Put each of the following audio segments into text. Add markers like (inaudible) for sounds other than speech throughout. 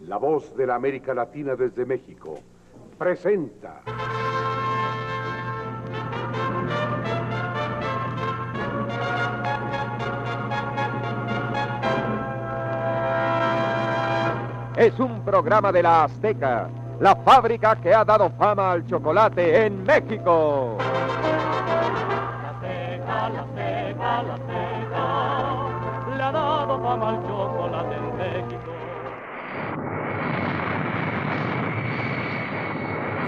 La voz de la América Latina desde México, presenta. Es un programa de la Azteca, la fábrica que ha dado fama al chocolate en México. La Azteca, la Azteca, la Azteca, le ha dado fama al chocolate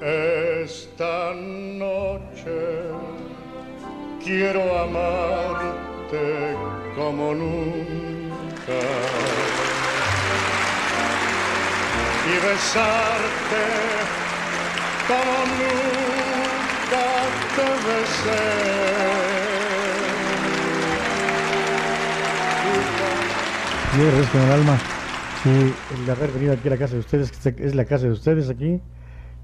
Esta noche quiero amarte como nunca y besarte como nunca te besé. Agradezco en el alma sí, el haber venido aquí a la casa de ustedes, que es la casa de ustedes aquí.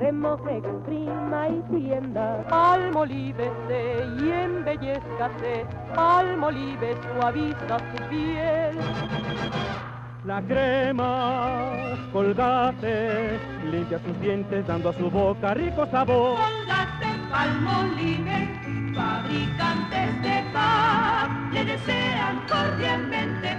Remoje, exprima y tienda. Almolívese y embellezcase, almolive suaviza su piel. La crema colgate limpia sus dientes dando a su boca rico sabor. Colgate Palmolive, fabricantes de paz, le desean cordialmente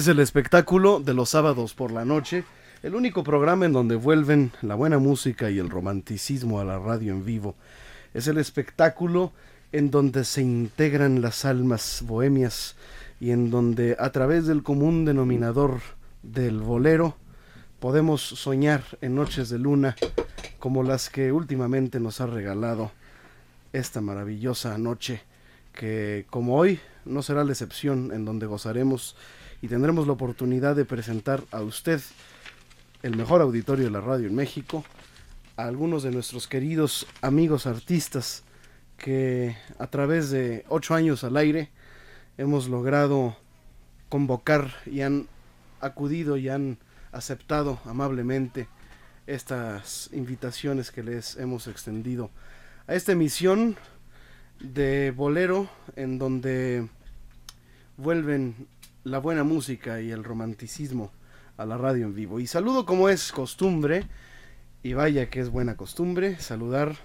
Es el espectáculo de los sábados por la noche el único programa en donde vuelven la buena música y el romanticismo a la radio en vivo. Es el espectáculo en donde se integran las almas bohemias y en donde a través del común denominador del bolero podemos soñar en noches de luna como las que últimamente nos ha regalado esta maravillosa noche que como hoy no será la excepción en donde gozaremos y tendremos la oportunidad de presentar a usted el mejor auditorio de la radio en México, a algunos de nuestros queridos amigos artistas que a través de ocho años al aire hemos logrado convocar y han acudido y han aceptado amablemente estas invitaciones que les hemos extendido a esta emisión de bolero en donde vuelven la buena música y el romanticismo a la radio en vivo. Y saludo como es costumbre, y vaya que es buena costumbre, saludar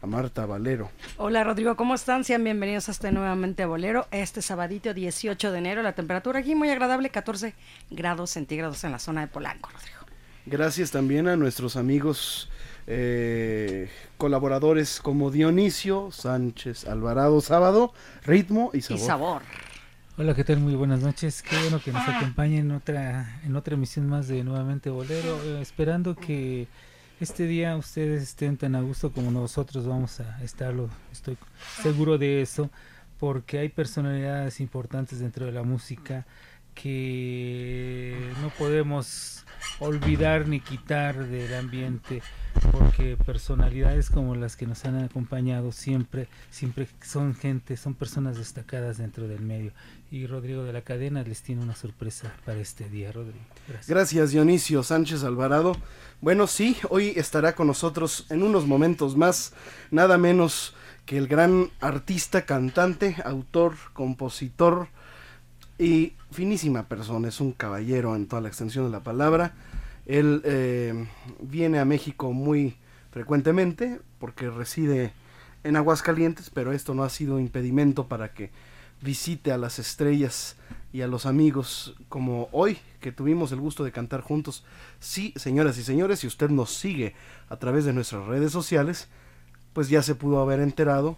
a Marta Valero. Hola Rodrigo, ¿cómo están? Sean bienvenidos a este nuevamente Bolero, este sabadito 18 de enero, la temperatura aquí muy agradable, 14 grados centígrados en la zona de Polanco, Rodrigo. Gracias también a nuestros amigos eh, colaboradores como Dionisio Sánchez Alvarado Sábado, Ritmo y Sabor. Y sabor. Hola, ¿qué tal? Muy buenas noches. Qué bueno que nos acompañen en otra, en otra emisión más de Nuevamente Bolero. Eh, esperando que este día ustedes estén tan a gusto como nosotros vamos a estarlo. Estoy seguro de eso, porque hay personalidades importantes dentro de la música que no podemos olvidar ni quitar del ambiente porque personalidades como las que nos han acompañado siempre siempre son gente son personas destacadas dentro del medio y Rodrigo de la Cadena les tiene una sorpresa para este día Rodrigo. Gracias, gracias Dionisio Sánchez Alvarado. Bueno sí hoy estará con nosotros en unos momentos más nada menos que el gran artista cantante autor compositor y finísima persona, es un caballero en toda la extensión de la palabra. Él eh, viene a México muy frecuentemente porque reside en Aguascalientes, pero esto no ha sido impedimento para que visite a las estrellas y a los amigos como hoy que tuvimos el gusto de cantar juntos. Sí, señoras y señores, si usted nos sigue a través de nuestras redes sociales, pues ya se pudo haber enterado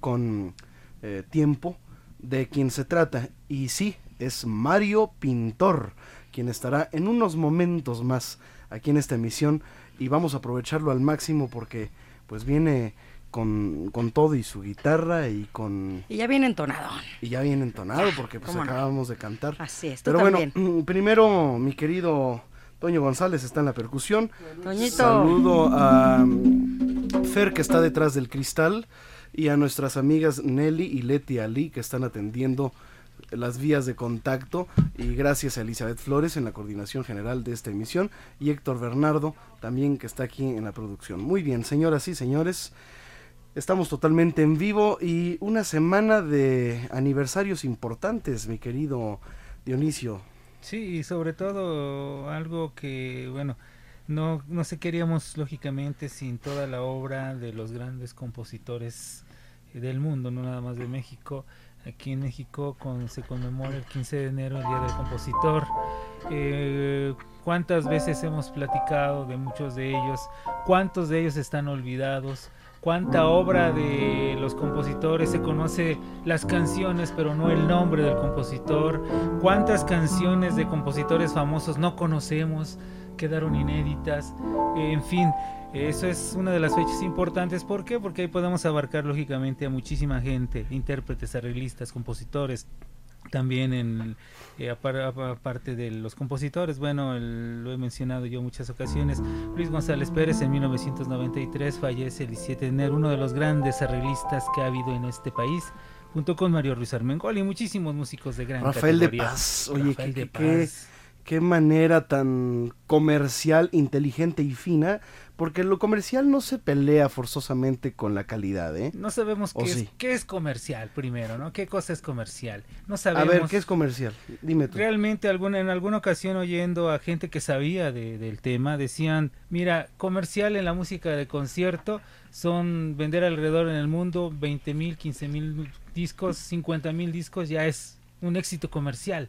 con eh, tiempo de quien se trata. Y sí, es Mario Pintor, quien estará en unos momentos más aquí en esta emisión y vamos a aprovecharlo al máximo porque pues viene con, con todo y su guitarra y con... Y ya viene entonado. Y ya viene entonado porque pues acabamos de cantar. Así es, Pero bueno, primero mi querido Toño González está en la percusión. Toñito. Saludo a Fer que está detrás del cristal y a nuestras amigas Nelly y Leti Ali que están atendiendo las vías de contacto y gracias a Elizabeth Flores en la coordinación general de esta emisión y Héctor Bernardo también que está aquí en la producción. Muy bien, señoras y señores, estamos totalmente en vivo y una semana de aniversarios importantes, mi querido Dionisio. Sí, y sobre todo algo que, bueno, no, no se queríamos lógicamente sin toda la obra de los grandes compositores del mundo, no nada más de México. Aquí en México con, se conmemora el 15 de enero el Día del Compositor. Eh, ¿Cuántas veces hemos platicado de muchos de ellos? ¿Cuántos de ellos están olvidados? Cuánta obra de los compositores se conoce las canciones pero no el nombre del compositor, cuántas canciones de compositores famosos no conocemos, quedaron inéditas, en fin, eso es una de las fechas importantes. ¿Por qué? Porque ahí podemos abarcar lógicamente a muchísima gente, intérpretes, arreglistas, compositores. También en eh, aparte de los compositores, bueno, lo he mencionado yo muchas ocasiones. Luis González Pérez en 1993 fallece el 17 de enero, uno de los grandes arreglistas que ha habido en este país junto con Mario Ruiz Armengol y muchísimos músicos de gran Rafael de Paz, oye, qué, qué manera tan comercial, inteligente y fina porque lo comercial no se pelea forzosamente con la calidad, ¿eh? No sabemos qué, es, qué es comercial primero, ¿no? ¿Qué cosa es comercial? No sabemos. A ver, ¿qué es comercial? Dime tú. Realmente alguna, en alguna ocasión oyendo a gente que sabía del tema, decían, mira, comercial en la música de concierto son vender alrededor en el mundo 20 mil, 15 mil discos, 50 mil discos, ya es un éxito comercial.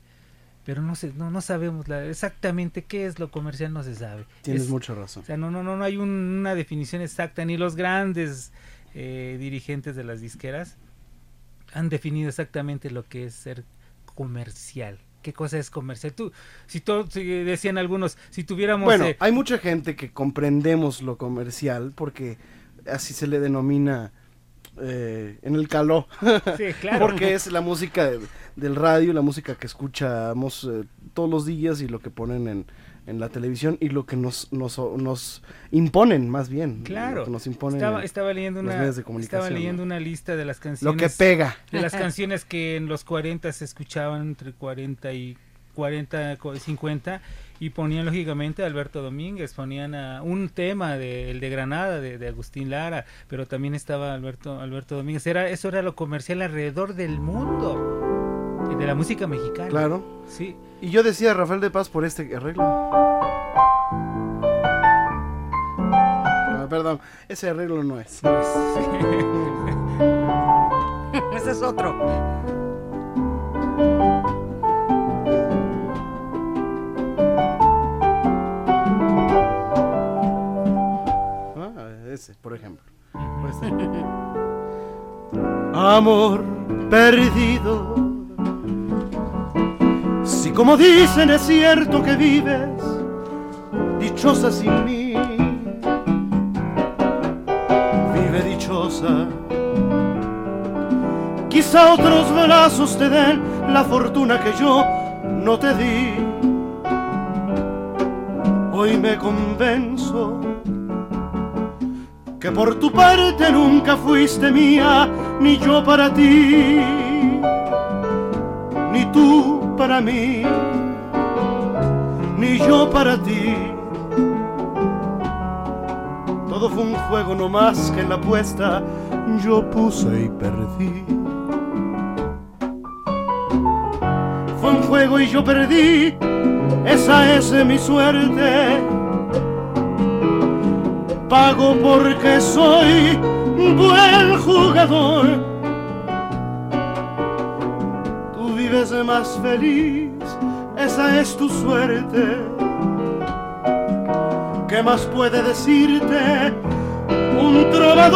Pero no sé, no, no sabemos la, exactamente qué es lo comercial, no se sabe. Tienes Es- mucha razón. O sea, no, no, no, no hay un- una definición exacta, ni los grandes eh, dirigentes de las disqueras han definido exactamente lo que es ser comercial. ¿Qué cosa es comercial? Tú, si, to- si decían algunos, si tuviéramos... Bueno, eh, hay mucha gente que comprendemos lo comercial porque así se le denomina eh, en el. Sí, (laughs) claro. porque es la música de- del radio, la música que escuchamos eh, todos los días y lo que ponen en, en la televisión y lo que nos, nos, nos imponen más bien. Claro. que nos imponen Estaba, en estaba leyendo una medios de estaba leyendo ¿no? una lista de las canciones Lo que pega. de las (laughs) canciones que en los 40 se escuchaban entre 40 y 40 co- 50 y ponían lógicamente a Alberto Domínguez, ponían a un tema de el de Granada de, de Agustín Lara, pero también estaba Alberto Alberto Domínguez. Era eso era lo comercial alrededor del mundo y de la música mexicana. Claro. Sí. Y yo decía Rafael de Paz por este arreglo. Ah, perdón, ese arreglo no es. (laughs) Ese es otro. Ese, por ejemplo. Amor perdido. Si como dicen es cierto que vives dichosa sin mí, vive dichosa. Quizá otros brazos te den la fortuna que yo no te di. Hoy me convenzo que por tu parte nunca fuiste mía, ni yo para ti, ni tú para mí, ni yo para ti. Todo fue un juego no más que la apuesta yo puse y perdí. Fue un juego y yo perdí, esa es mi suerte pago porque soy buen jugador. Tú vives más feliz, esa es tu suerte. ¿Qué más puede decirte un trovador?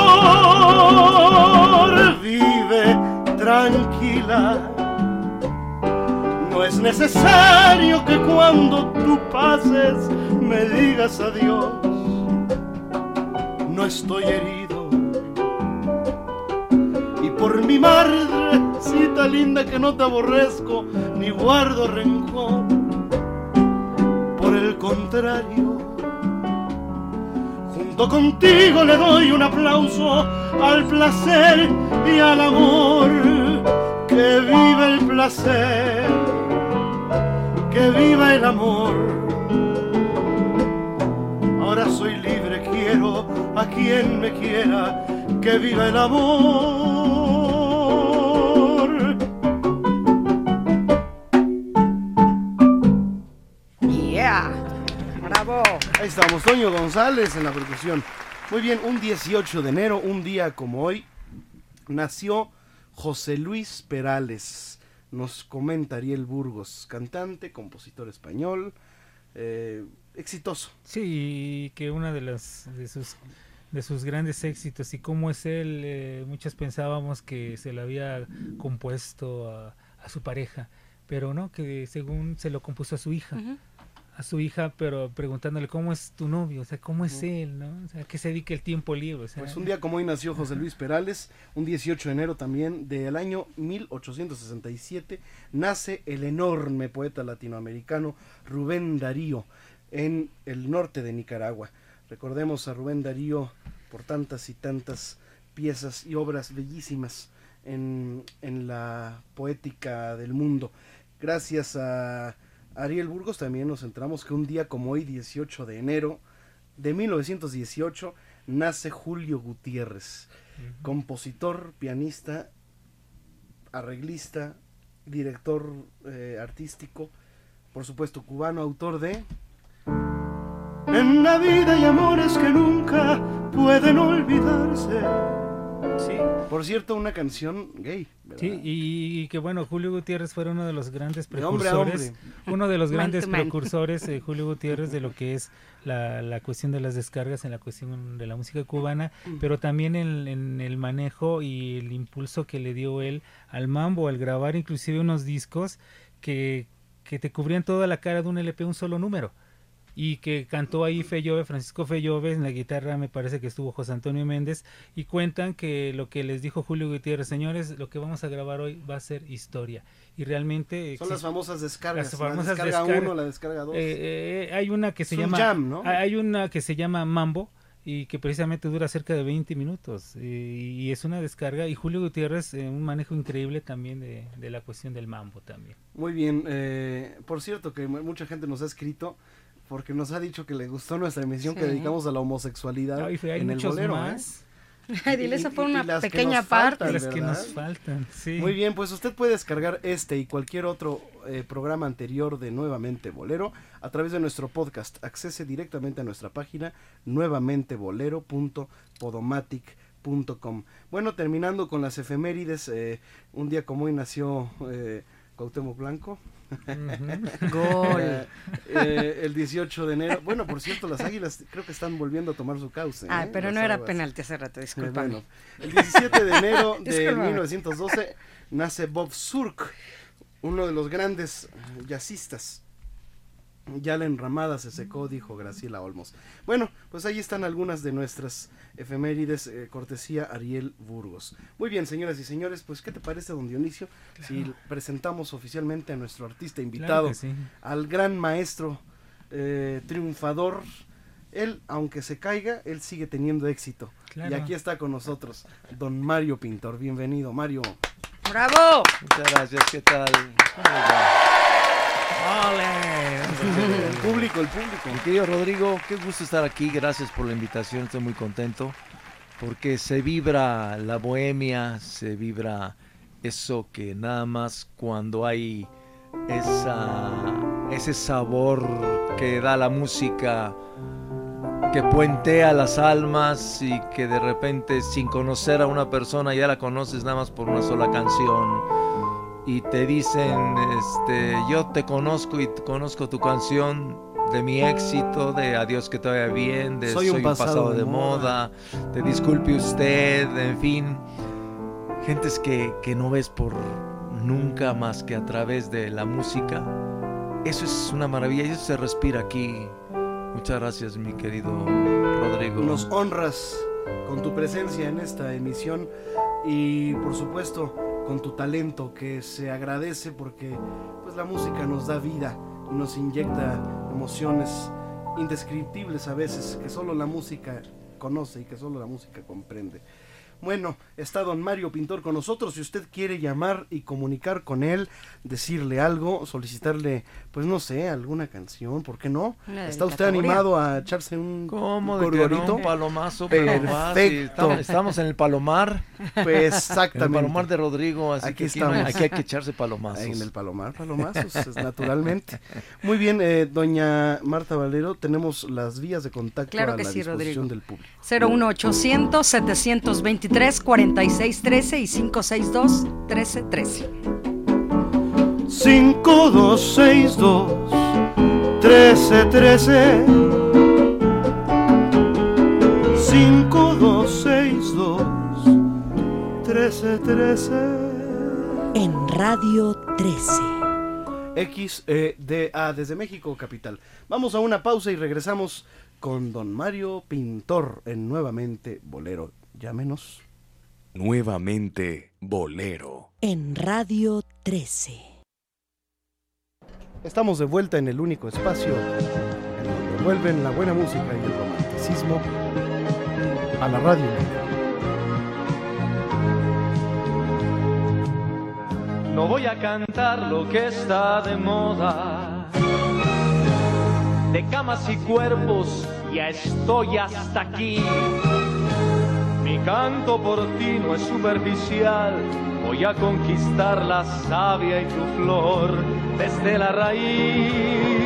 Vive tranquila. No es necesario que cuando tú pases me digas adiós no estoy herido. Y por mi madrecita linda que no te aborrezco ni guardo rencor. Por el contrario, junto contigo le doy un aplauso al placer y al amor. Que viva el placer, que viva el amor. Ahora soy quiero a quien me quiera, que viva el amor. Yeah. Bravo. Ahí estamos, Toño González en la percusión. Muy bien, un 18 de enero, un día como hoy, nació José Luis Perales. Nos comenta Ariel Burgos, cantante, compositor español, eh, exitoso. Sí, que una de las de sus de sus grandes éxitos y cómo es él, eh, muchos pensábamos que se lo había compuesto a, a su pareja, pero no, que según se lo compuso a su hija, a su hija, pero preguntándole cómo es tu novio, o sea, cómo es él, ¿no? O sea, que se dedica el tiempo libre, o sea, Pues un día como hoy nació José Luis Perales, un 18 de enero también del año 1867, nace el enorme poeta latinoamericano Rubén Darío en el norte de Nicaragua. Recordemos a Rubén Darío por tantas y tantas piezas y obras bellísimas en, en la poética del mundo. Gracias a Ariel Burgos también nos enteramos que un día como hoy, 18 de enero de 1918, nace Julio Gutiérrez, compositor, pianista, arreglista, director eh, artístico, por supuesto cubano, autor de... En la vida hay amores que nunca pueden olvidarse. Sí. Por cierto, una canción gay. ¿verdad? Sí, y, y que bueno, Julio Gutiérrez fue uno de los grandes De hombre a precursores, hombre. uno de los grandes man. precursores, eh, Julio (laughs) Gutiérrez, de lo que es la, la cuestión de las descargas en la cuestión de la música cubana, Mm. pero también en, en el manejo y el impulso que le dio él al mambo, al grabar inclusive unos discos que, que te cubrían toda la cara de un LP, un solo número y que cantó ahí Fellove, Francisco Fellove, en la guitarra me parece que estuvo José Antonio Méndez, y cuentan que lo que les dijo Julio Gutiérrez, señores, lo que vamos a grabar hoy va a ser historia. Y realmente... Son las famosas descargas. las la famosas descarga descargas. 1, la descarga 2. Eh, eh, hay una que se Es un llama... jam, ¿no? Hay una que se llama Mambo, y que precisamente dura cerca de 20 minutos, y, es una descarga, y Julio Gutiérrez, eh, un manejo increíble también de, de la cuestión del mambo también. Muy bien. eh, por cierto, que mu- mucha gente nos ha escrito porque nos ha dicho que le gustó nuestra emisión que dedicamos a la homosexualidad Ay, hay en el bolero. más. Ay, (laughs) dile, esa fue y- y una pequeña parte. faltan, Las que ¿verdad? nos faltan, sí. Muy bien, pues usted puede descargar este y cualquier otro eh, programa anterior de Nuevamente Bolero a través de nuestro podcast. Accese directamente a nuestra página nuevamentebolero.podomatic.com. Bueno, terminando con las efemérides, eh, un día como hoy nació eh, Cuauhtémoc Blanco. (laughs) Gol. Eh, eh, el 18 de enero. Bueno, por cierto, las águilas creo que están volviendo a tomar su cauce. Ah, ¿eh? pero Las no era aguas. penalti hace rato, bueno, el 17 de enero (laughs) de Discúlpame. 1912 nace Bob Surk, uno de los grandes jazzistas. Ya la enramada se secó, dijo Graciela Olmos. Bueno, pues ahí están algunas de nuestras efemérides, eh, cortesía Ariel Burgos. Muy bien, señoras y señores, pues ¿qué te parece, don Dionisio? Si presentamos oficialmente a nuestro artista invitado, sí. al gran maestro eh, triunfador. Él, aunque se caiga, él sigue teniendo éxito. Claro. Y aquí está con nosotros, don Mario Pintor. Bienvenido, Mario. ¡Bravo! Muchas gracias, ¿qué tal? ¿Cómo les va? El público, el público. Mi querido Rodrigo, qué gusto estar aquí, gracias por la invitación, estoy muy contento, porque se vibra la bohemia, se vibra eso que nada más cuando hay esa, ese sabor que da la música, que puentea las almas y que de repente sin conocer a una persona ya la conoces nada más por una sola canción y te dicen, este, yo te conozco y conozco tu canción de mi éxito, de adiós que te vaya bien, de soy, un pasado, de, moda, de disculpe usted, en fin, gentes que, que no ves por nunca más que a través de la música. Eso es una maravilla y eso se respira aquí. Muchas gracias, mi querido Rodrigo. Nos honras con tu presencia en esta emisión y por supuesto con tu talento que se agradece porque pues la música nos da vida y nos inyecta emociones indescriptibles a veces que solo la música conoce y que solo la música comprende. Bueno, está don Mario Pintor con nosotros. Si usted quiere llamar y comunicar con él, decirle algo, solicitarle, pues no sé, alguna canción, ¿por qué no? ¿Está usted animado a echarse un ¿Cómo de no? Un palomazo, palomar, sí, Perfecto. estamos, en el palomar. Pues En el exactamente. palomar de Rodrigo, así Aquí que aquí, no hay- estamos. aquí hay que echarse palomazos. En el palomar, palomazos, naturalmente. Muy bien, eh, doña Marta Valero, tenemos las vías de contacto Claro a que la sí, disposición Rodrigo. del público. 01800 723 4613 y 562 1313. 5262 1313 5262 1313 En Radio 13. XEDA desde México, capital. Vamos a una pausa y regresamos con don Mario Pintor en Nuevamente Bolero. Llámenos. Nuevamente Bolero. En Radio 13. Estamos de vuelta en el único espacio en donde vuelven la buena música y el romanticismo a la radio. No voy a cantar lo que está de moda. De camas y cuerpos ya estoy hasta aquí. Mi canto por ti no es superficial, voy a conquistar la savia y tu flor desde la raíz.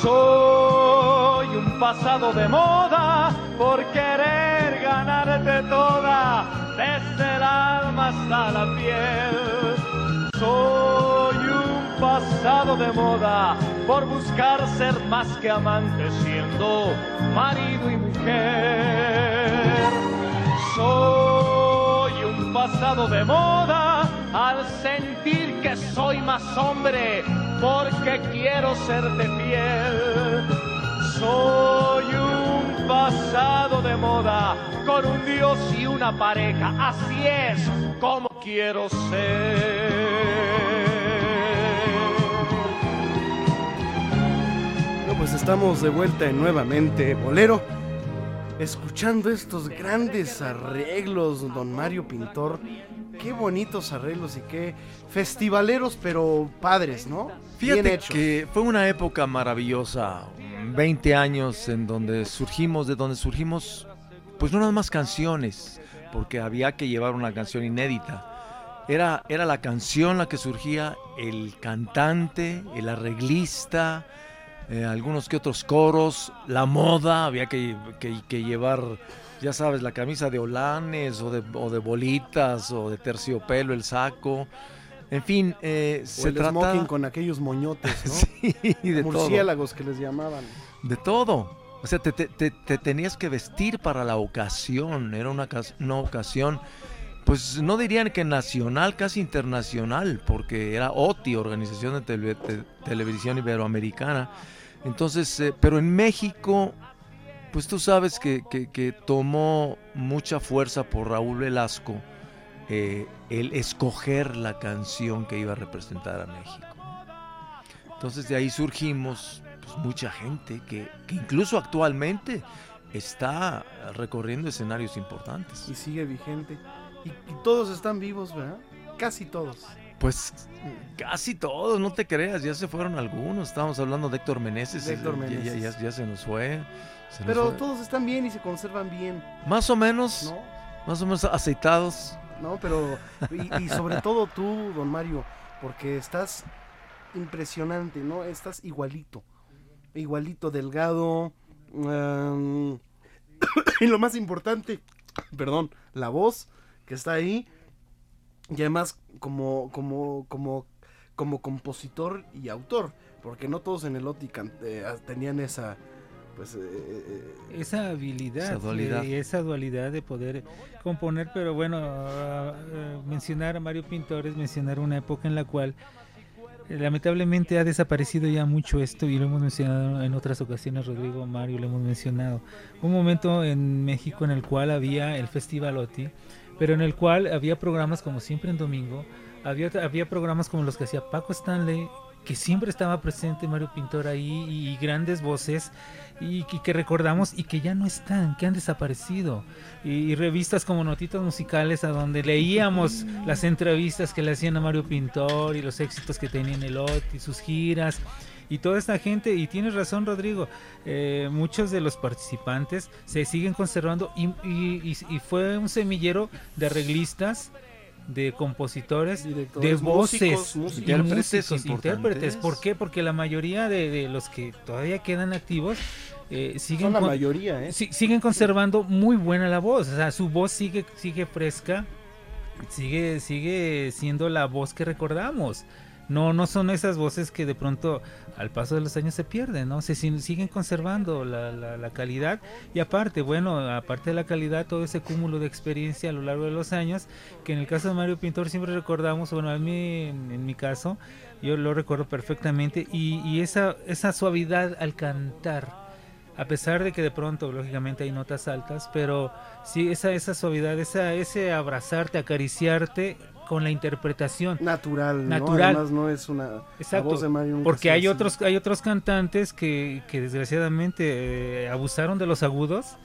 Soy un pasado de moda por querer ganarte toda, desde el alma hasta la piel. Soy pasado de moda por buscar ser más que amante siendo marido y mujer. Soy un pasado de moda al sentir que soy más hombre porque quiero serte fiel. Soy un pasado de moda con un dios y una pareja. Así es como quiero ser. Pues estamos de vuelta en nuevamente Bolero, escuchando estos grandes arreglos, don Mario Pintor. Qué bonitos arreglos y qué festivaleros, pero padres, ¿no? Bien Fíjate que fue una época maravillosa, 20 años en donde surgimos, de donde surgimos, pues no nada más canciones, porque había que llevar una canción inédita. Era, era la canción la que surgía, el cantante, el arreglista, eh, algunos que otros coros, la moda, había que, que- que llevar, ya sabes, la camisa de olanes o de, o de bolitas o de terciopelo, el saco. En fin, eh, O se el trata smoking con aquellos moñotes, ¿no? (laughs) Sí, de todo. Murciélagos que les llamaban. De todo. O sea, te, te- te- te tenías que vestir para la ocasión. Era una, una ocasión, pues no dirían que nacional, casi internacional, porque era OTI, Organización de, Tele- de Televisión Iberoamericana. Entonces, eh, pero en México, pues tú sabes que, que- que tomó mucha fuerza por Raúl Velasco eh, el escoger la canción que iba a representar a México. Entonces de ahí surgimos pues, mucha gente que, que incluso actualmente está recorriendo escenarios importantes. Y sigue vigente. Y, y todos están vivos, ¿verdad? Casi todos. Pues casi todos, no te creas, ya se fueron algunos. Estábamos hablando de Héctor Meneses, De Héctor ya- ya- Meneses. Ya, ya se nos fue. se nos Pero fue. todos están bien y se conservan bien. Más o menos, ¿No? más o menos aceitados. No, pero. Y, y sobre todo tú, don Mario, porque estás impresionante, ¿no? Estás igualito. Igualito, delgado. (coughs) y lo más importante, perdón, la voz que está ahí. Y además, como, como, como, como compositor y autor. Porque no todos en el OTI can- eh, tenían esa. Pues. eh, eh, esa habilidad Esa dualidad. eh, esa dualidad de poder componer pero bueno ah, ah, mencionar a Mario Pintor es mencionar una época en la cual eh, lamentablemente ha desaparecido ya mucho esto y lo hemos mencionado en otras ocasiones Rodrigo Mario lo hemos mencionado un momento en México en el cual había el Festival OTI pero en el cual había programas como siempre en domingo había, había programas como los que hacía Paco Stanley que siempre estaba presente Mario Pintor ahí y, grandes voces y, que recordamos y que ya no están, que han desaparecido. Y, y revistas como Notitas Musicales a donde leíamos las entrevistas que le hacían a Mario Pintor y los éxitos que tenía en el OT y sus giras y toda esta gente. Y tienes razón Rodrigo, eh, muchos de los participantes se siguen conservando y, y- y- y fue un semillero de arreglistas de compositores, de voces, músicos, músicos. Intérpretes músicos, intérpretes. ¿Por qué? Porque la mayoría de, de los que todavía quedan activos eh, siguen Son la con- mayoría, ¿eh? si- siguen conservando muy buena la voz, o sea, su voz sigue sigue fresca, sigue sigue siendo la voz que recordamos. No, no son esas voces que de pronto al paso de los años se pierden, ¿no? Se si- siguen conservando la, la- calidad y aparte, bueno, aparte de la calidad, todo ese cúmulo de experiencia a lo largo de los años, que en el caso de Mario Pintor siempre recordamos, bueno, a mí, en, en mi caso, yo lo recuerdo perfectamente y, y esa, esa suavidad al cantar, a pesar de que de pronto, lógicamente, hay notas altas, pero sí, esa, esa suavidad, esa, ese abrazarte, acariciarte con la interpretación Natural, ¿no? natural. Además no es una... Exacto, voz de porque hay así. otros hay otros cantantes que, que desgraciadamente eh, abusaron de los agudos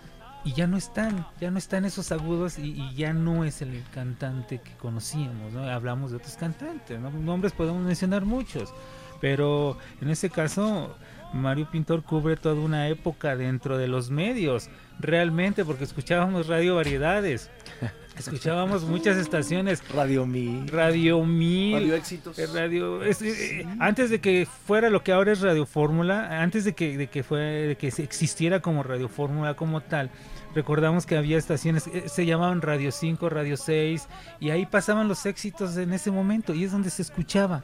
y ya no están, ya no están esos agudos y, y ya no es el cantante que conocíamos, ¿no? Hablamos de otros cantantes, ¿no? Nombres podemos mencionar muchos, pero en este caso Mario Pintor cubre toda una época dentro de los medios, realmente, porque escuchábamos radio variedades. (laughs) Escuchábamos muchas estaciones. Radio Mil. Radio Mil. Radio Éxitos. eh, Radio, es- eh, Antes de que fuera lo que ahora es Radio Fórmula, antes de que, de que, fue, de que existiera como Radio Fórmula como tal, recordamos que había estaciones, eh, se llamaban Radio 5, Radio 6, y ahí pasaban los éxitos en ese momento, y es donde se escuchaba.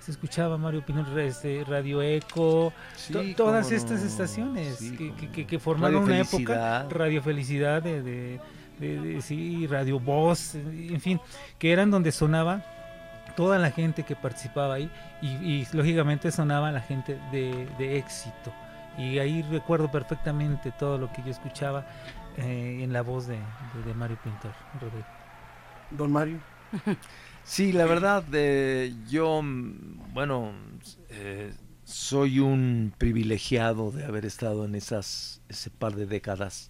Se escuchaba Mario Pintor, este, Radio Eco, Sí, to- todas estas no. estaciones Sí, que, que- que- que formaron Radio una Felicidad. época, Radio Felicidad, de, de- de- de- sí, Radio Voz, en fin, que eran donde sonaba toda la gente que participaba ahí y, y, lógicamente sonaba la gente de, de éxito. Y ahí recuerdo perfectamente todo lo que yo escuchaba eh, en la voz de, de- de Mario Pintor. Rodrigo. Don Mario. (laughs) Sí, la verdad, eh, yo, bueno, eh, soy un privilegiado de haber estado en esas, ese par de décadas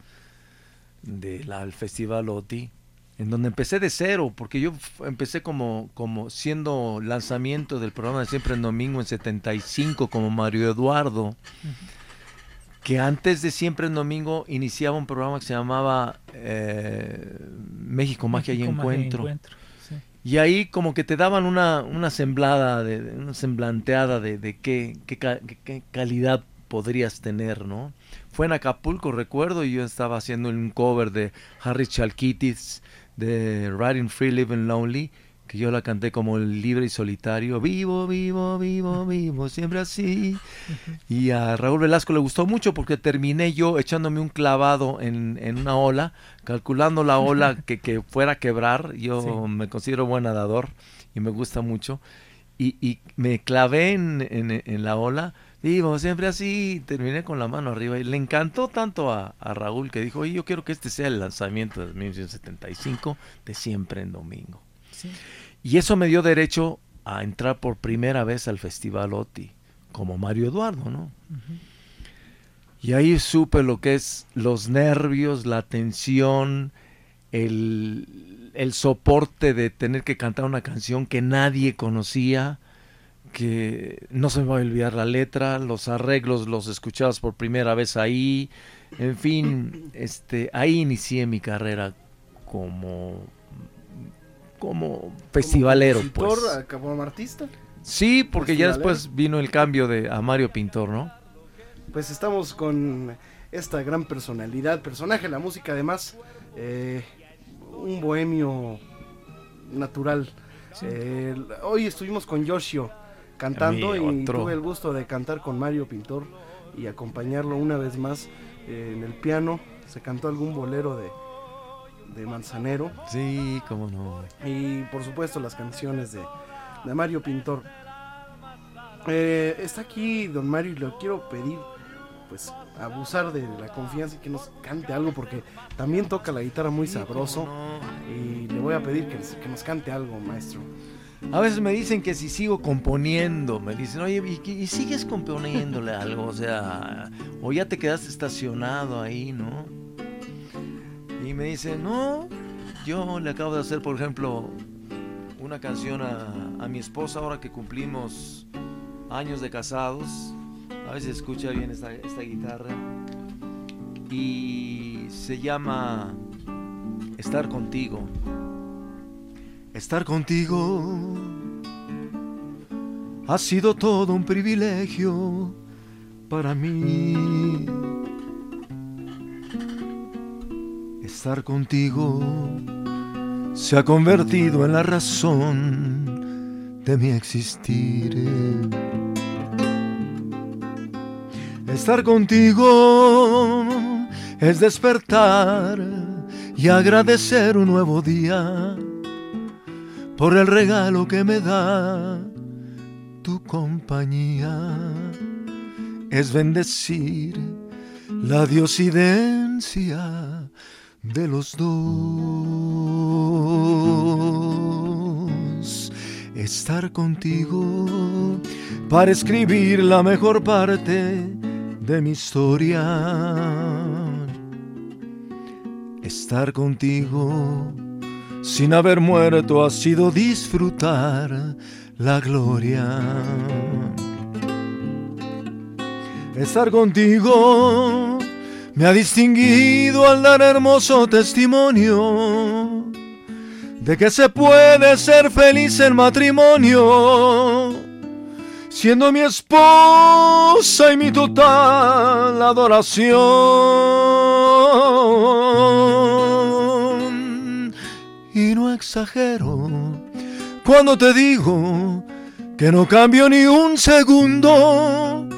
del Festival OTI, en donde empecé de cero, porque yo empecé como, como siendo lanzamiento del programa de Siempre en Domingo en 75 como Mario Eduardo, que antes de Siempre en Domingo iniciaba un programa que se llamaba eh, México, Magia y México, Magia y Encuentro. Encuentro, sí. Y ahí como que te daban una, una semblada, de, de- una semblanteada de, de qué, qué- qué calidad podrías tener, ¿no? Fue en Acapulco, recuerdo, y yo estaba haciendo un cover de Harry Chalkitis, de Riding Free, Living Lonely, que yo la canté como el libre y solitario, vivo, vivo, vivo, vivo, siempre así. (laughs) Y a Raúl Velasco le gustó mucho porque terminé yo echándome un clavado en, en una ola, calculando la ola (laughs) que, que fuera a quebrar. Yo Sí. me considero buen nadador y me gusta mucho. Y, y me clavé en, en- en la ola, vivo siempre así, terminé con la mano arriba. Y le encantó tanto a, a Raúl que dijo, oye, yo quiero que este sea el lanzamiento de 1975 de Siempre en Domingo. Sí. Y eso me dio derecho a entrar por primera vez al Festival OTI, como Mario Eduardo, ¿no? Y ahí supe lo que es los nervios, la tensión, el, el soporte de tener que cantar una canción que nadie conocía, que no se me va a olvidar la letra, los arreglos los escuchabas por primera vez ahí, en fin, (clears throat) este, ahí inicié mi carrera como como festivalero, Como pues. como artista. Sí, porque ya después vino el cambio de a Mario Pintor, ¿no? Pues estamos con esta gran personalidad, personaje de la música, además, eh, un bohemio natural. Eh, hoy estuvimos con Yoshio cantando y tuve el gusto de cantar con Mario Pintor y acompañarlo una vez más eh, en el piano. Se cantó algún bolero de, de Manzanero. Sí, cómo no. Y por supuesto las canciones de, de Mario Pintor. Eh, está aquí don Mario y le quiero pedir, pues, abusar de la confianza y que nos cante algo porque también toca la guitarra muy sabroso. Y le voy a pedir que, que nos cante algo, maestro. A veces me dicen que si sigo componiendo, me dicen, oye, ¿y, y sigues componiéndole algo? O sea, o ya te quedaste estacionado ahí, ¿no? Y me dicen, no, yo le acabo de hacer, por ejemplo, una canción a, a mi esposa ahora que cumplimos años de casados. A veces escucha bien esta guitarra. Y se llama Estar contigo. Estar contigo ha sido todo un privilegio para mí. Estar contigo se ha convertido en la razón de mi existir. Estar contigo es despertar y agradecer un nuevo día por el regalo que me da tu compañía. Es bendecir la diosidencia de los dos. Estar contigo para escribir la mejor parte de mi historia. Estar contigo sin haber muerto ha sido disfrutar la gloria. Estar contigo me ha distinguido al dar hermoso testimonio de que se puede ser feliz en matrimonio, siendo mi esposa y mi total adoración. Exagero cuando te digo que no cambio ni un segundo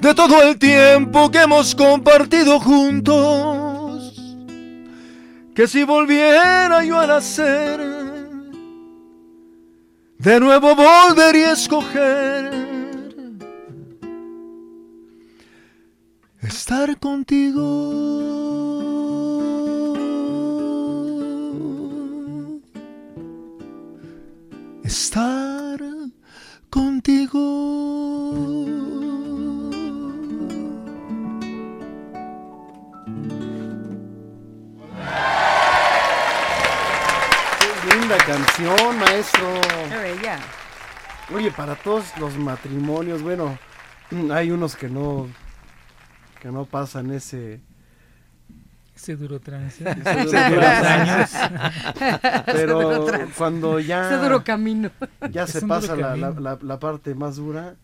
de todo el tiempo que hemos compartido juntos. Que si volviera yo a nacer, de nuevo volvería a escoger estar contigo. Estar contigo. Qué linda canción, maestro. Qué bella. Oye, para todos los matrimonios, bueno, hay unos que no que no pasan ese Ese duro trance. (laughs) ese trance. trance. (laughs) Pero trance. cuando ya Ese duro camino. ya Es se pasa la, la- camino. la- la parte más dura,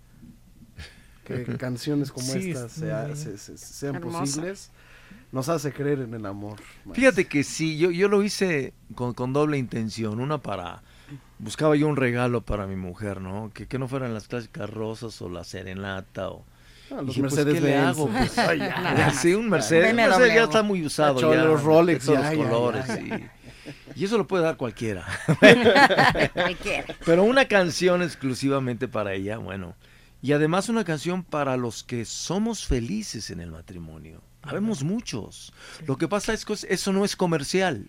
que (laughs) canciones como Sí, estas sea- bella. se- se- sean Hermosa. posibles, nos hace creer en el amor. Fíjate que sí, yo, yo lo hice con, con doble intención. Una para. Buscaba yo un regalo para mi mujer, ¿no? Que, que no fueran las clásicas rosas o la serenata o. Ah, los Dije, pues, Mercedes ¿qué le Benz. hago? Pues, (laughs) Ay, ya, ya. sí, un Mercedes. Un BMW. Mercedes ya está muy usado. Ya, los Rolex, todos ya, los colores. ya. Y, y eso lo puede dar cualquiera. (laughs) (laughs) Cualquiera. Pero una canción exclusivamente para ella, bueno. Y además una canción para los que somos felices en el matrimonio. Habemos muchos. Lo que pasa es que eso no es comercial.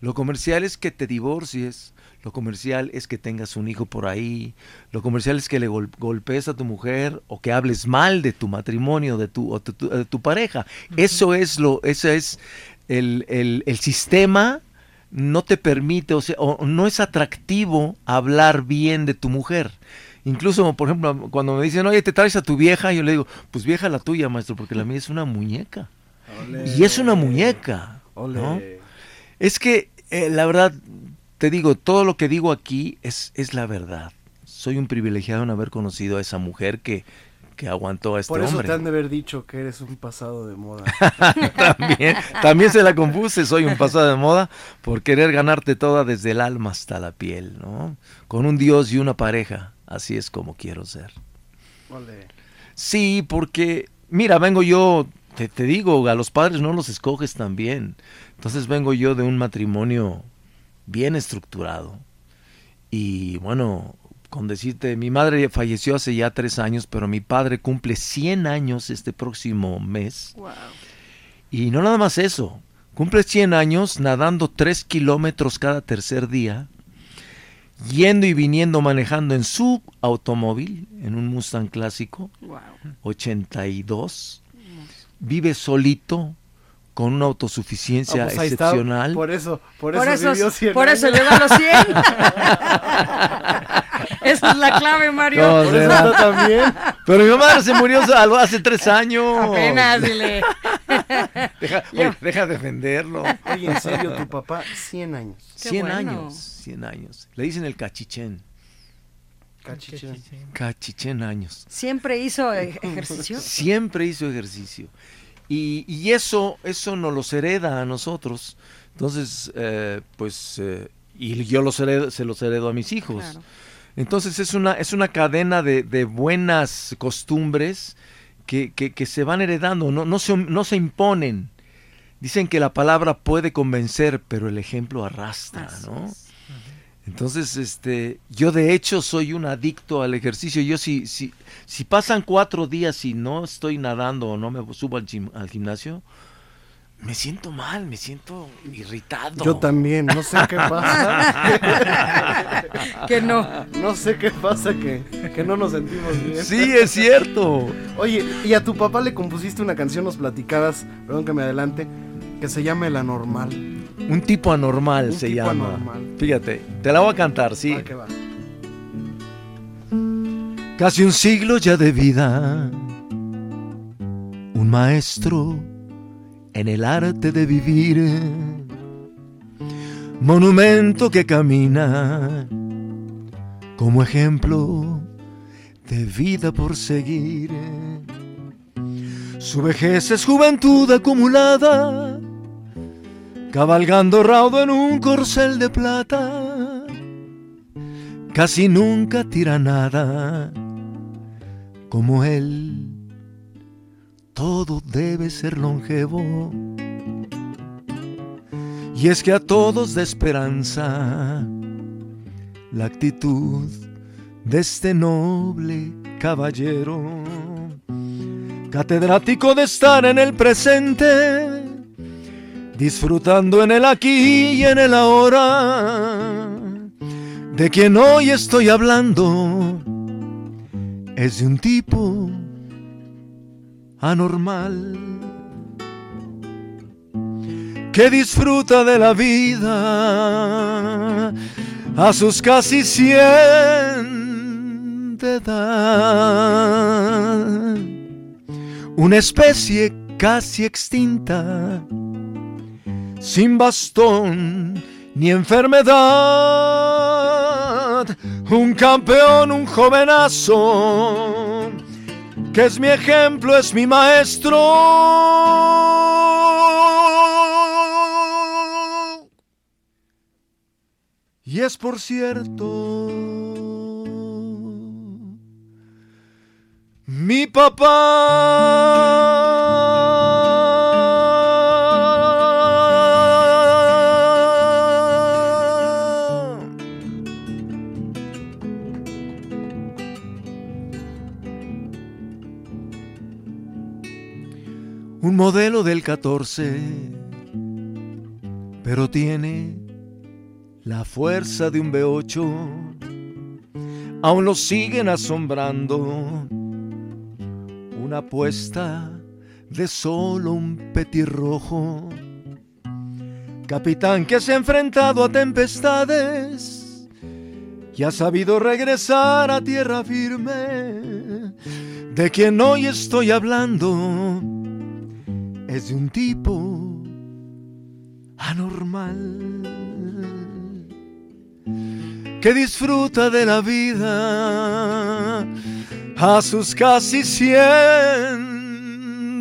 Lo comercial es que te divorcies. Lo comercial es que tengas un hijo por ahí. Lo comercial es que le gol- golpees a tu mujer o que hables mal de tu matrimonio, de tu, o tu- tu- de tu pareja. Eso es lo, eso es el, el- el sistema no te permite, o sea, o no es atractivo hablar bien de tu mujer. Incluso, por ejemplo, cuando me dicen, oye, te traes a tu vieja, yo le digo, pues vieja la tuya, maestro, porque la mía es una muñeca. Y es una muñeca. ¿no? Es que, eh, la verdad, te digo, todo lo que digo aquí es, es la verdad. Soy un privilegiado en haber conocido a esa mujer que, que aguantó a este Por eso hombre. te han de haber dicho que eres un pasado de moda. (laughs) también, también se la compuse, soy un pasado de moda por querer ganarte toda desde el alma hasta la piel, ¿no? Con un Dios y una pareja, así es como quiero ser. Sí, porque, mira, vengo yo, te, te digo, a los padres no los escoges también. Entonces vengo yo de un matrimonio bien estructurado. Y bueno, con decirte, mi madre falleció hace ya tres años, pero mi padre cumple 100 años este próximo mes. Wow. Y no nada más eso, cumple 100 años nadando 3 kilómetros cada tercer día, yendo y viniendo manejando en su automóvil, en un Mustang clásico, Wow. 82, vive solito, con una autosuficiencia Ah, pues ahí está. excepcional. Por eso, por, Por eso, eso, vivió 100 por eso años. llegó a los 100. (laughs) Esa es la clave, Mario. No, Por eso también. Pero mi madre se murió hace tres años. Apenas, dile. (laughs) Deja, (laughs) oye, deja defenderlo. Oye, en serio, tu papá, 100 años. Qué 100 bueno. años, 100 años. Le dicen el cachichén. Cachichén. Cachichén años. ¿Siempre hizo ejercicio? Siempre hizo ejercicio. Y, y eso, eso nos los hereda a nosotros. Entonces, eh, pues, eh, y yo los heredo- se los heredo a mis hijos. Claro. Entonces es una, es una cadena de, de buenas costumbres que, que- que se van heredando, no, no, se, no se imponen. Dicen que la palabra puede convencer, pero el ejemplo arrastra, Así ¿no? es. Entonces, este, yo de hecho soy un adicto al ejercicio. Yo si, si, si pasan cuatro días y no estoy nadando o no me subo al, gim- al gimnasio, me siento mal, me siento irritado. Yo también, no sé qué pasa. (laughs) Que no. No sé qué pasa que, que no nos sentimos bien. Sí, es cierto. Oye, y a tu papá le compusiste una canción, nos platicabas, perdón que me adelante, que se llama El Anormal. Un tipo anormal Un se tipo llama. anormal. Fíjate, te la voy a cantar, sí. Va que va. Casi un siglo ya de vida, un maestro en el arte de vivir, monumento que camina como ejemplo de vida por seguir. Su vejez es juventud acumulada, cabalgando raudo en un corcel de plata, casi nunca tira nada, como él, todo debe ser longevo. Y es que a todos de esperanza, la actitud de este noble caballero, catedrático de estar en el presente, disfrutando en el aquí y en el ahora, de quien hoy estoy hablando, es de un tipo anormal que disfruta de la vida a sus casi cien de edad. Una especie casi extinta, sin bastón ni enfermedad. Un campeón, un jovenazo, que es mi ejemplo, es mi maestro. Y es por cierto mi papá. Un modelo del 14, pero tiene la fuerza de un B8. Aún lo siguen asombrando una apuesta de solo un petirrojo. Capitán que se ha enfrentado a tempestades y ha sabido regresar a tierra firme. De quien hoy estoy hablando es de un tipo anormal que disfruta de la vida a sus casi cien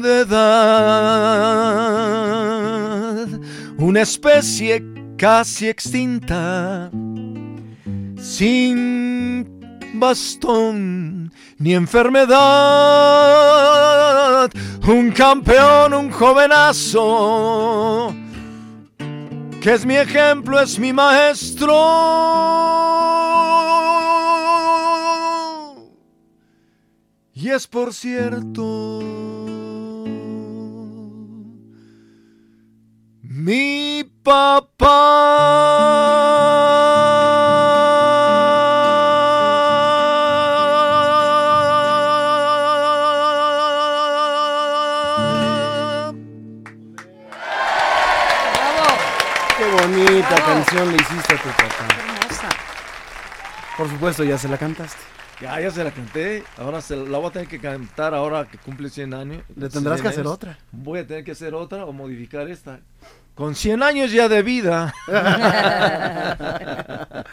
de edad. Una especie casi extinta, sin bastón ni enfermedad. Un campeón, un jovenazo, que es mi ejemplo, es mi maestro. Y es por cierto mi papá. Qué bonita canción le hiciste a tu papá. Hermosa. Por supuesto, ya se la cantaste. Ya, ya se la canté. Ahora se la voy a tener que cantar ahora que cumple 100 años. Le tendrás 100 que hacer otra. Voy a tener que hacer otra o modificar esta. Con 100 años ya de vida. (laughs)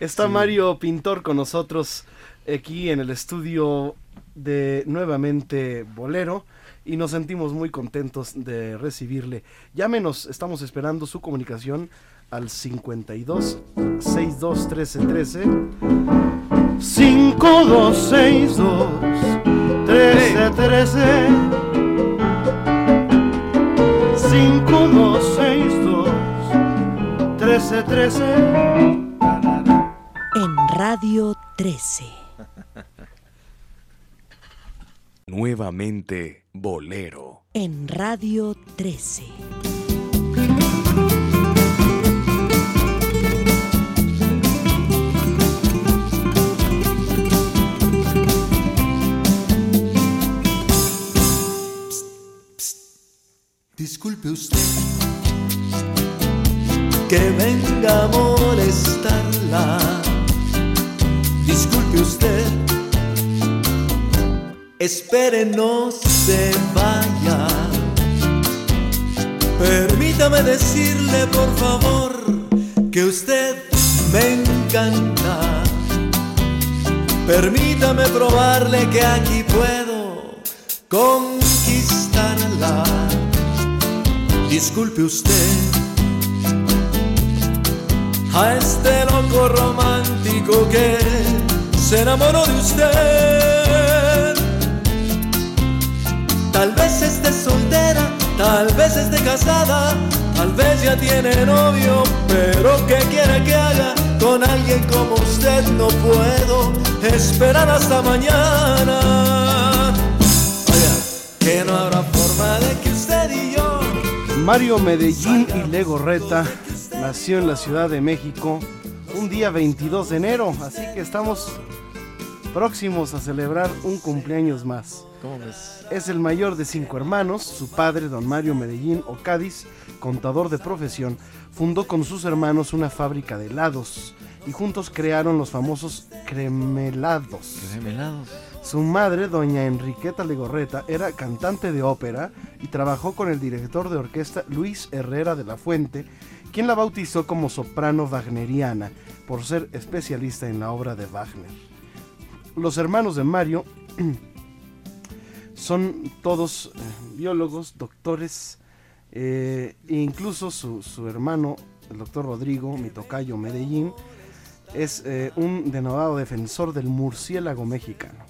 Está Mario Pintor con nosotros aquí en el estudio de nuevamente Bolero y nos sentimos muy contentos de recibirle. Llámenos, estamos esperando su comunicación al 52 62 13 13 5262 13 13 5262 13 13 En Radio 13. Nuevamente Bolero. En Radio 13. Que venga a molestarla. Disculpe usted, espere, no se vaya. Permítame decirle, por favor, que usted me encanta. Permítame probarle que aquí puedo conquistarla. Disculpe usted a este loco romántico que se enamoró de usted. Tal vez esté soltera, tal vez esté casada, tal vez ya tiene novio, pero ¿qué quiere que haga? Con alguien como usted no puedo esperar hasta mañana. Oiga, que no habrá forma de que usted y yo Mario Medellín y Legorreta nació en la Ciudad de México un día 22 de enero, así que estamos próximos a celebrar un cumpleaños más. ¿Cómo ves? Es el mayor de cinco hermanos, su padre, don Mario Medellín o Cádiz, contador de profesión, fundó con sus hermanos una fábrica de helados y juntos crearon los famosos cremelados. Cremelados. Su madre, doña Enriqueta Legorreta, era cantante de ópera y trabajó con el director de orquesta Luis Herrera de la Fuente, quien la bautizó como soprano wagneriana por ser especialista en la obra de Wagner. Los hermanos de Mario (clears throat) son todos eh, biólogos, doctores, eh, e incluso su, su hermano, el doctor Rodrigo, mi tocayo Medellín, es eh, un denodado defensor del murciélago mexicano.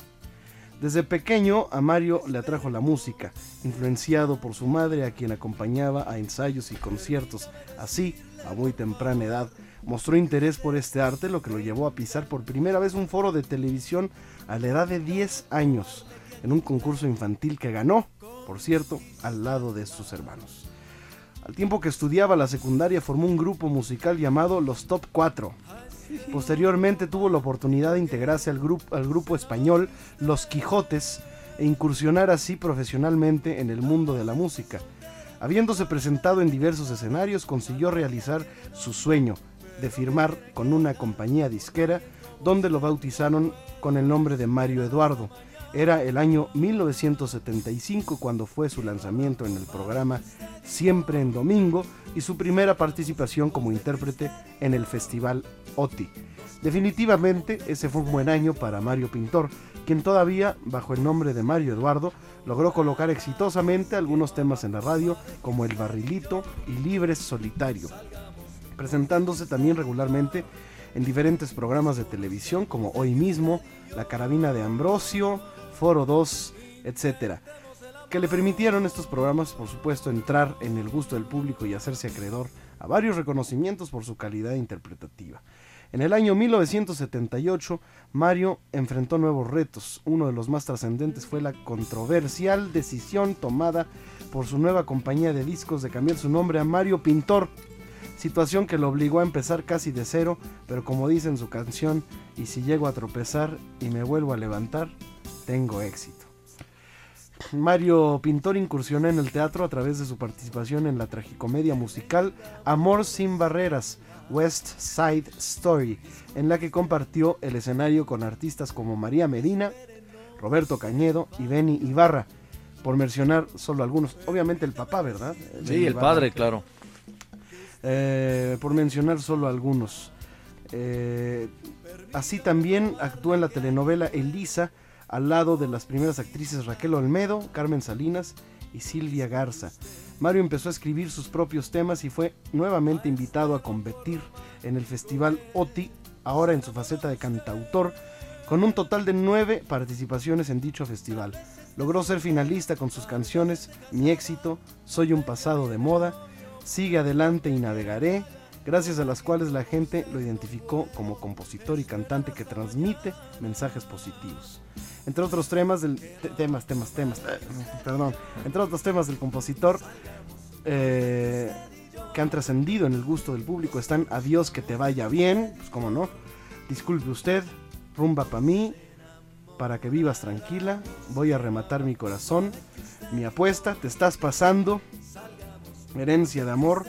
Desde pequeño a Mario le atrajo la música, influenciado por su madre a quien acompañaba a ensayos y conciertos. Así, a muy temprana edad, mostró interés por este arte, lo que lo llevó a pisar por primera vez un foro de televisión a la edad de 10 años, en un concurso infantil que ganó, por cierto, al lado de sus hermanos. Al tiempo que estudiaba la secundaria formó un grupo musical llamado Los Top 4. Posteriormente tuvo la oportunidad de integrarse al, grupo al grupo español Los Quijotes e incursionar así profesionalmente en el mundo de la música. Habiéndose presentado en diversos escenarios, consiguió realizar su sueño de firmar con una compañía disquera donde lo bautizaron con el nombre de Mario Eduardo. Era el año 1975 cuando fue su lanzamiento en el programa Siempre en Domingo y su primera participación como intérprete en el festival OTI. Definitivamente ese fue un buen año para Mario Pintor, quien todavía, bajo el nombre de Mario Eduardo, logró colocar exitosamente algunos temas en la radio como El Barrilito y Libres Solitario, presentándose también regularmente en diferentes programas de televisión como Hoy mismo, La Carabina de Ambrosio, Foro 2, etc. Que le permitieron estos programas, por supuesto, entrar en el gusto del público y hacerse acreedor a varios reconocimientos por su calidad interpretativa. En el año 1978, Mario enfrentó nuevos retos. Uno de los más trascendentes fue la controversial decisión tomada por su nueva compañía de discos de cambiar su nombre a Mario Pintor, situación que lo obligó a empezar casi de cero, pero como dice en su canción, y si llego a tropezar y me vuelvo a levantar, tengo éxito. Mario Pintor incursionó en el teatro a través de su participación en la tragicomedia musical Amor sin Barreras, West Side Story, en la que compartió el escenario con artistas como María Medina, Roberto Cañedo y Benny Ibarra, por mencionar solo algunos. Obviamente el papá, ¿verdad? Sí, Benny el Ibarra. padre, claro. Eh, por mencionar solo algunos. Eh, así también actuó en la telenovela Elisa, al lado de las primeras actrices Raquel Olmedo, Carmen Salinas y Silvia Garza. Mario empezó a escribir sus propios temas y fue nuevamente invitado a competir en el festival OTI, ahora en su faceta de cantautor, con un total de nueve participaciones en dicho festival. Logró ser finalista con sus canciones Mi éxito, Soy un pasado de moda, Sigue adelante y navegaré, gracias a las cuales la gente lo identificó como compositor y cantante que transmite mensajes positivos. Entre otros temas del te- temas, temas, temas, perdón, entre otros temas del compositor eh, que han trascendido en el gusto del público están Adiós que te vaya bien, pues cómo no, Disculpe usted, Rumba pa' mí, Para que vivas tranquila, Voy a rematar mi corazón, Mi apuesta, Te estás pasando, Herencia de amor,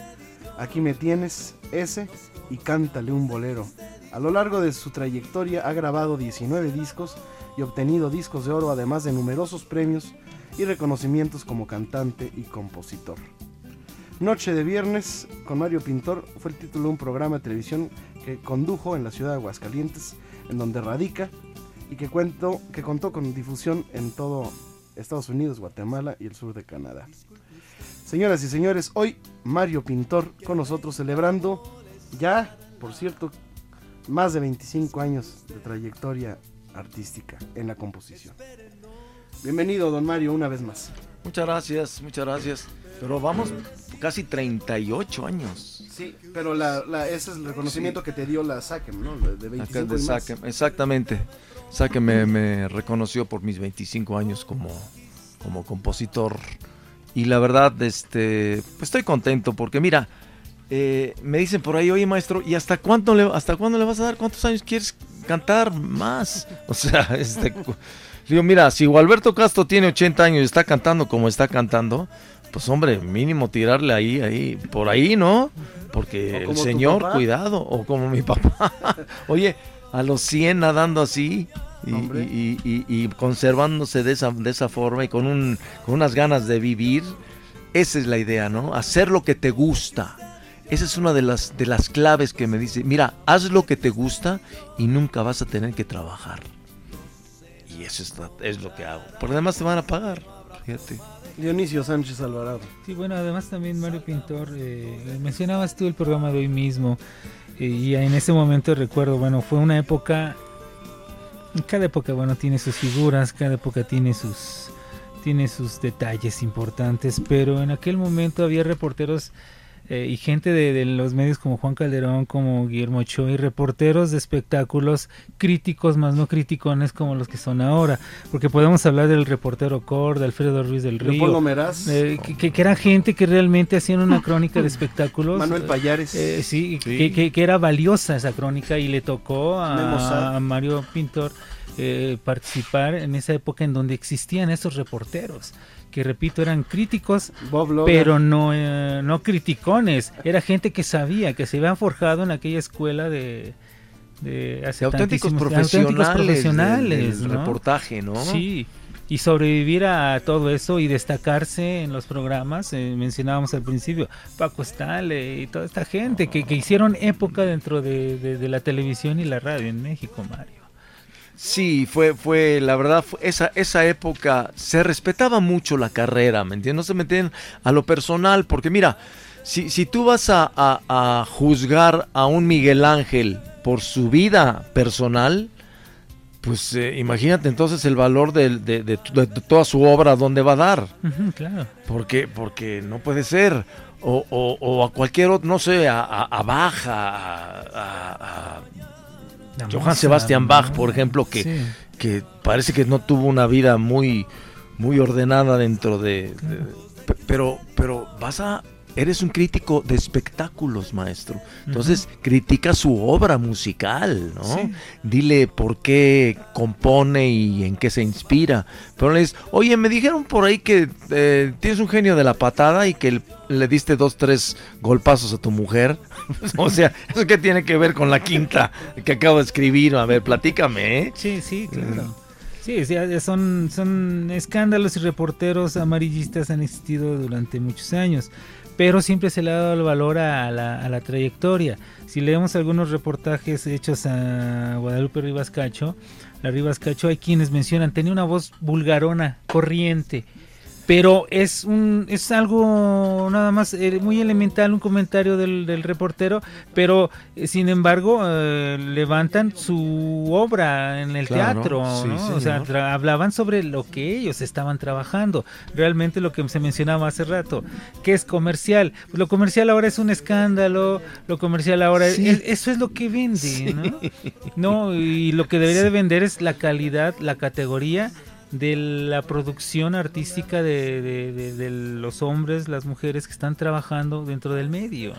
Aquí me tienes, ese y cántale un bolero. A lo largo de su trayectoria ha grabado 19 discos y obtenido discos de oro además de numerosos premios y reconocimientos como cantante y compositor. Noche de Viernes con Mario Pintor fue el título de un programa de televisión que condujo en la ciudad de Aguascalientes, en donde radica y que, cuento, que contó con difusión en todo Estados Unidos, Guatemala y el sur de Canadá. Señoras y señores, hoy Mario Pintor con nosotros celebrando ya por cierto, más de 25 años de trayectoria artística en la composición. Bienvenido, don Mario, una vez más. Muchas gracias, muchas gracias. Pero vamos casi 38 años. Sí, pero la, la- ese es el reconocimiento que te dio la SACEM, ¿no? De de 25 Acá de. Saque, exactamente. Saque me, me reconoció por mis 25 años como, como compositor. Y la verdad, este, pues estoy contento porque mira, eh, me dicen por ahí, oye maestro, ¿y hasta cuándo le, hasta cuándo le vas a dar? ¿Cuántos años quieres cantar más? (laughs) O sea, (laughs) este, digo, mira, si Gualberto Castro tiene 80 años y está cantando como está cantando, pues hombre, mínimo tirarle ahí, ahí, por ahí, ¿no? Porque el señor, cuidado, o como mi papá. (laughs) Oye, a los 100 nadando así y, y- y- y conservándose de esa, de esa forma y con, un, con unas ganas de vivir, esa es la idea, ¿no? Hacer lo que te gusta. Esa es una de las, de las claves que me dice, mira, haz lo que te gusta y nunca vas a tener que trabajar. Y eso es, es lo que hago. Por además te van a pagar, fíjate. Dionisio Sánchez Alvarado. Sí, bueno, además también Mario Pintor, eh, mencionabas tú el programa de hoy mismo eh, y en ese momento recuerdo, bueno, fue una época, cada época, bueno, tiene sus figuras, cada época tiene sus, tiene sus detalles importantes, pero en aquel momento había reporteros eh, y gente de, de los medios como Juan Calderón, como Guillermo Ochoa y reporteros de espectáculos críticos más no criticones como los que son ahora, porque podemos hablar del reportero Cor, de Alfredo Ruiz del Río, eh, que, que- que era gente que realmente hacían una crónica de (laughs) espectáculos. Manuel Payares. Eh, sí, Que, que- que era valiosa esa crónica y le tocó a, a Mario Pintor eh, participar en esa época en donde existían esos reporteros que repito eran críticos pero no eh, no criticones era gente que sabía que se habían forjado en aquella escuela de de hace De auténticos profesionales del- profesionales, del ¿no? reportaje, ¿no? Sí, y sobrevivir a todo eso y destacarse en los programas, eh, mencionábamos al principio, Paco Stale y toda esta gente que, que hicieron época dentro de, de- de la televisión y la radio en México, Mario. Sí, fue, fue, la verdad, fue- esa, esa época se respetaba mucho la carrera, ¿me entiendes? No se metían a lo personal, porque mira, si, si tú vas a, a- a juzgar a un Miguel Ángel por su vida personal, pues eh, imagínate entonces el valor de, de- de toda su obra, ¿dónde va a dar? Claro. Porque, porque no puede ser. O, o- o a cualquier otro, no sé, a, a, a Bach, a, a- a La Johann Sebastian Bach, por ejemplo, que, Sí. que parece que no tuvo una vida muy, muy ordenada dentro de... de- pe- pero, pero vas a... Eres un crítico de espectáculos, maestro. Entonces, critica su obra musical, ¿no? Sí. Dile por qué compone y en qué se inspira. Pero le dices, oye, me dijeron por ahí que eh, tienes un genio de la patada y que le, le diste dos, tres golpazos a tu mujer. (laughs) o sea, ¿eso qué tiene que ver con la quinta que acabo de escribir? A ver, platícame, ¿eh? Sí, sí, claro. Sí, sí, ya son, son escándalos y reporteros amarillistas han existido durante muchos años, pero siempre se le ha dado el valor a la, a la trayectoria. Si leemos algunos reportajes hechos a Guadalupe Rivas Cacho, la Rivas Cacho hay quienes mencionan, tenía una voz vulgarona, corriente, pero es un es algo nada más eh, muy elemental un comentario del, del reportero pero eh, sin embargo eh, levantan su obra en el Claro, teatro o sea hablaban sobre lo que ellos estaban trabajando realmente lo que se mencionaba hace rato que es comercial. Pues lo comercial ahora es un escándalo lo comercial ahora es- Sí. es- eso es lo que vende ¿no? no y lo que debería de vender es la calidad la categoría de la producción artística de, de- los hombres, las mujeres que están trabajando dentro del medio,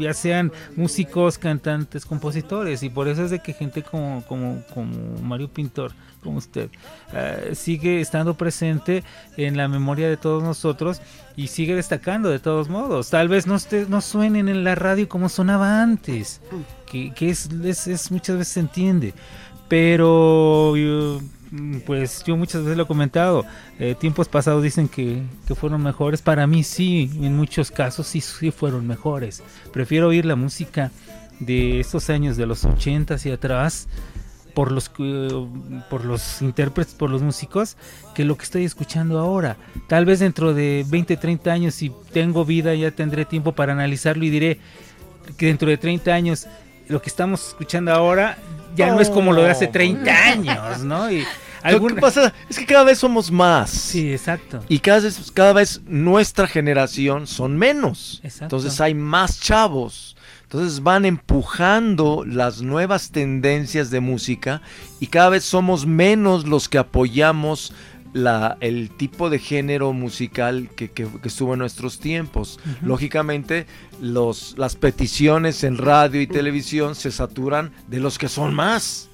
ya sean músicos, cantantes, compositores, y por eso es de que gente como, como, como Mario Pintor, como usted, eh, sigue estando presente en la memoria de todos nosotros y sigue destacando de todos modos. Tal vez no, no suenen en la radio como sonaba antes, que, que es, es- muchas veces se entiende, pero mm, pues yo muchas veces lo he comentado, eh, tiempos pasados dicen que, que fueron mejores, para mí sí, en muchos casos sí, sí fueron mejores. Prefiero oír la música de estos años, de los 80 y atrás, por los que- por los intérpretes, por los músicos, que lo que estoy escuchando ahora. Tal vez dentro de 20, 30 años, si tengo vida, ya tendré tiempo para analizarlo y diré que dentro de 30 años lo que estamos escuchando ahora ya no es como lo de hace 30 años, ¿no? Y Que pasa es que cada vez somos más. Sí, exacto. Y cada vez, cada vez nuestra generación son menos. Exacto. Entonces hay más chavos. Entonces van empujando las nuevas tendencias de música y cada vez somos menos los que apoyamos la, el tipo de género musical que, que- que estuvo en nuestros tiempos. Lógicamente, los, las peticiones en radio y televisión se saturan de los que son más.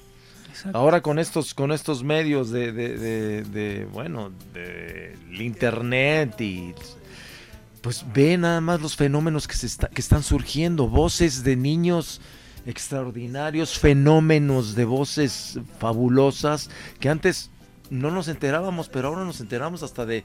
Ahora con estos, con estos medios de, de- de- bueno, del internet y pues ve nada más los fenómenos que se está- que están surgiendo, voces de niños extraordinarios, fenómenos de voces fabulosas que antes no nos enterábamos, pero ahora nos enteramos hasta de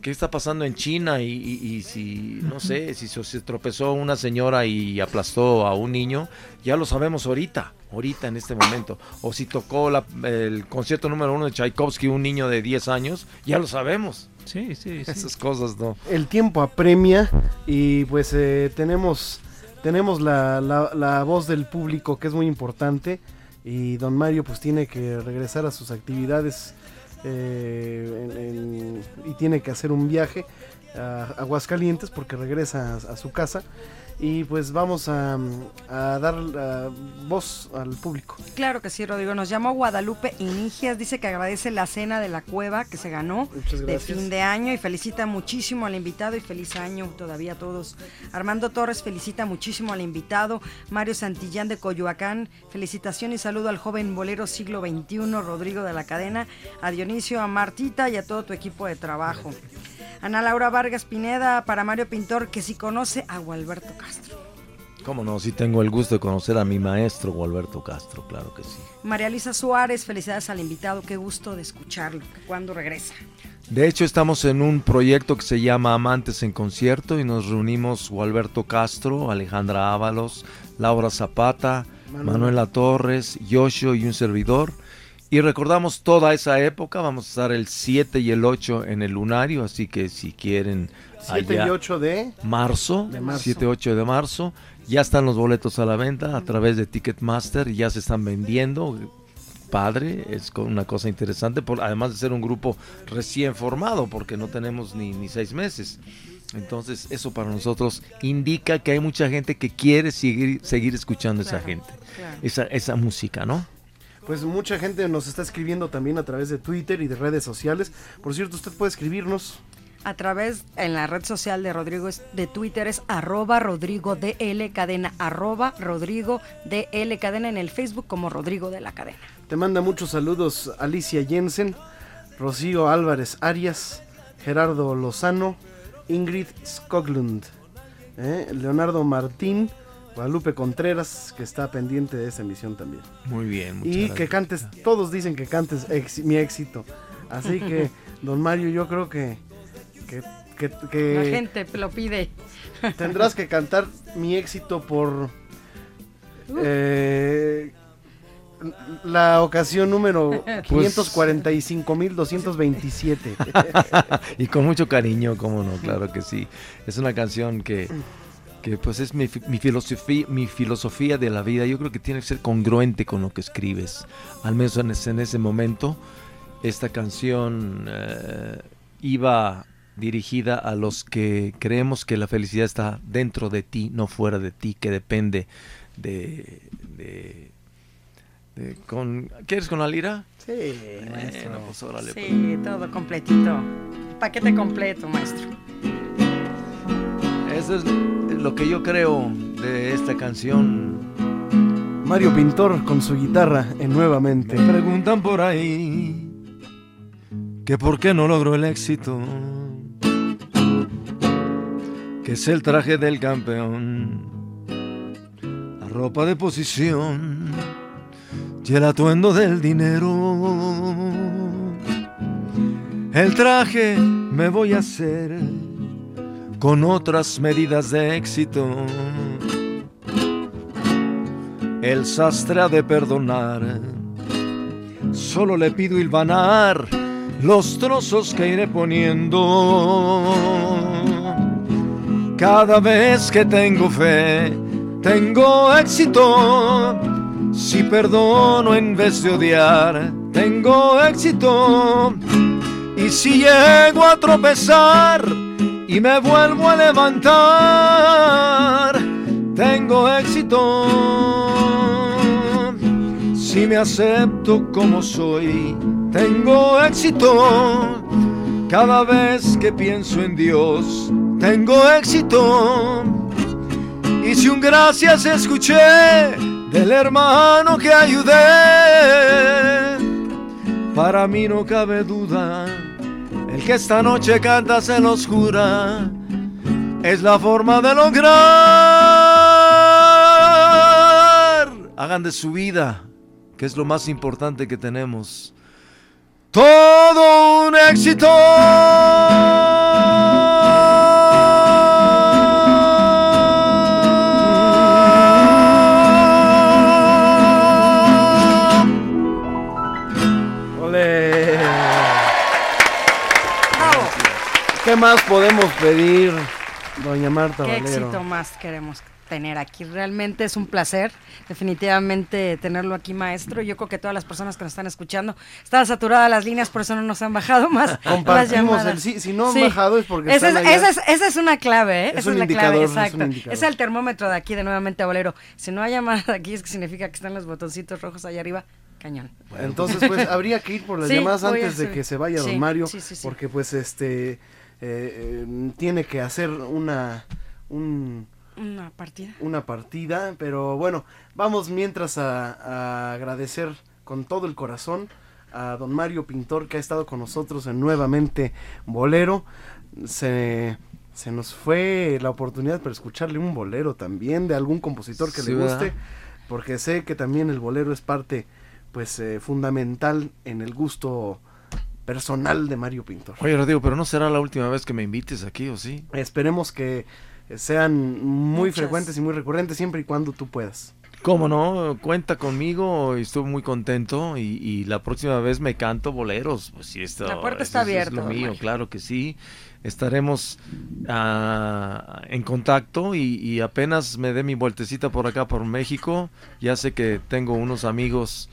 qué está pasando en China y, y- y si, no sé, si se, se tropezó una señora y aplastó a un niño, ya lo sabemos ahorita, ahorita en este momento. O si tocó la- el concierto número uno de Tchaikovsky un niño de 10 años, ya lo sabemos. Sí, sí, sí. Esas cosas, ¿no? El tiempo apremia y pues eh, tenemos, tenemos la, la- la voz del público que es muy importante y don Mario pues tiene que regresar a sus actividades eh, en- y tiene que hacer un viaje a Aguascalientes porque regresa a su casa y pues vamos a, a dar voz al público. Claro que sí, Rodrigo. Nos llamó Guadalupe Inigias. Dice que agradece la cena de la cueva que se ganó de fin de año y felicita muchísimo al invitado y feliz año todavía a todos. Armando Torres felicita muchísimo al invitado. Mario Santillán de Coyoacán. Felicitación y saludo al joven bolero siglo XXI, Rodrigo de la Cadena. A Dionisio, a Martita y a todo tu equipo de trabajo. Ana Laura Vargas Pineda para Mario Pintor, que si conoce a Gualberto Castro. Cómo no, sí tengo el gusto de conocer a mi maestro Gualberto Castro, claro que sí. María Luisa Suárez, felicidades al invitado, qué gusto de escucharlo. ¿Cuándo regresa? De hecho, estamos en un proyecto que se llama Amantes en Concierto y nos reunimos Gualberto Castro, Alejandra Ábalos, Laura Zapata, Manuel. Manuela Torres, Yoshio y un servidor. Y recordamos toda esa época, vamos a estar el 7 y el 8 en el lunario, así que si quieren 7 y 8 de marzo, De marzo. 7-8 de marzo. Ya están los boletos a la venta a través de Ticketmaster, ya se están vendiendo. Padre, es una cosa interesante, por, además de ser un grupo recién formado, porque no tenemos ni, ni seis meses. Entonces, eso para nosotros indica que hay mucha gente que quiere seguir, seguir escuchando a esa Claro, gente, claro. esa, esa música, ¿no? Pues mucha gente nos está escribiendo también a través de Twitter y de redes sociales. Por cierto, usted puede escribirnos. A través, en la red social de Rodrigo es- de Twitter es arroba Rodrigo DL Cadena, arroba Rodrigo DL Cadena en el Facebook como Rodrigo de la Cadena. Te manda muchos saludos Alicia Jensen, Rocío Álvarez Arias, Gerardo Lozano, Ingrid Skoglund, ¿eh? Leonardo Martín, Guadalupe Contreras, que está pendiente de esa emisión también. Muy bien, muchas Y gracias. que cantes, todos dicen que cantes ex- mi éxito. Así que, (laughs) don Mario, yo creo que, que, que- que La gente lo pide. tendrás que cantar mi éxito por eh, la ocasión número (laughs) Pues- 545.227. (laughs) y con mucho cariño, cómo no, claro que sí. Es una canción que, que pues es mi, mi filosofía, mi filosofía de la vida. Yo creo que tiene que ser congruente con lo que escribes. Al menos en ese, en ese momento, esta canción eh, iba dirigida a los que creemos que la felicidad está dentro de ti, no fuera de ti, que depende de... de- de- con, ¿Quieres con la lira? Sí, Bueno, pues órale, pues. Sí, todo completito. Paquete completo, maestro. Eso es lo que yo creo de esta canción. Mario Pintor con su guitarra en nuevamente. Me preguntan por ahí que por qué no logro el éxito, que es el traje del campeón, la ropa de posición y el atuendo del dinero. El traje me voy a hacer con otras medidas de éxito. El sastre ha de perdonar. Solo le pido hilvanar los trozos que iré poniendo. Cada vez que tengo fe, tengo éxito. Si perdono en vez de odiar, tengo éxito. Y si llego a tropezar y me vuelvo a levantar, tengo éxito. Si me acepto como soy, tengo éxito. Cada vez que pienso en Dios, tengo éxito. Y si un gracias escuché del hermano que ayudé, para mí no cabe duda, el que esta noche canta se los jura, es la forma de lograr. Hagan de su vida, que es lo más importante que tenemos. Todo un éxito. Más podemos pedir, doña Marta Qué Valero? éxito más queremos tener aquí. Realmente es un placer, definitivamente, tenerlo aquí, maestro. Yo creo que todas las personas que nos están escuchando están saturadas las líneas, por eso no nos han bajado más (laughs) las Compartimos llamadas. el. Si no han bajado es porque esa es, están allá. esa, es, esa es una clave, ¿eh? Es esa un es la clave, es exacto. indicador. Es el termómetro de aquí, de nuevamente a Bolero. Si no hay llamadas aquí, es que significa que están los botoncitos rojos allá arriba. Cañón. Entonces, pues habría que ir por las Sí, llamadas antes de que se vaya sí, don Mario, sí, sí, sí. porque pues este eh, eh, tiene que hacer una un- Una partida. una partida, pero bueno, vamos mientras a, a agradecer con todo el corazón a don Mario Pintor que ha estado con nosotros en nuevamente Bolero. Se, se nos fue la oportunidad para escucharle un bolero también de algún compositor que Sí, le ¿verdad? guste, porque sé que también el bolero es parte pues eh, fundamental en el gusto personal de Mario Pintor. Oye, Rodrigo, pero no será la última vez que me invites aquí, ¿o sí? Esperemos que sean muy Muchas. frecuentes y muy recurrentes siempre y cuando tú puedas. ¿Cómo no? Cuenta conmigo y estuve muy contento y, y la próxima vez me canto boleros. Pues sí, esto, La puerta está es- es abierta, lo mío, Mario. claro que sí. Estaremos ah, en contacto y, y apenas me dé mi vueltecita por acá por México, ya sé que tengo unos amigos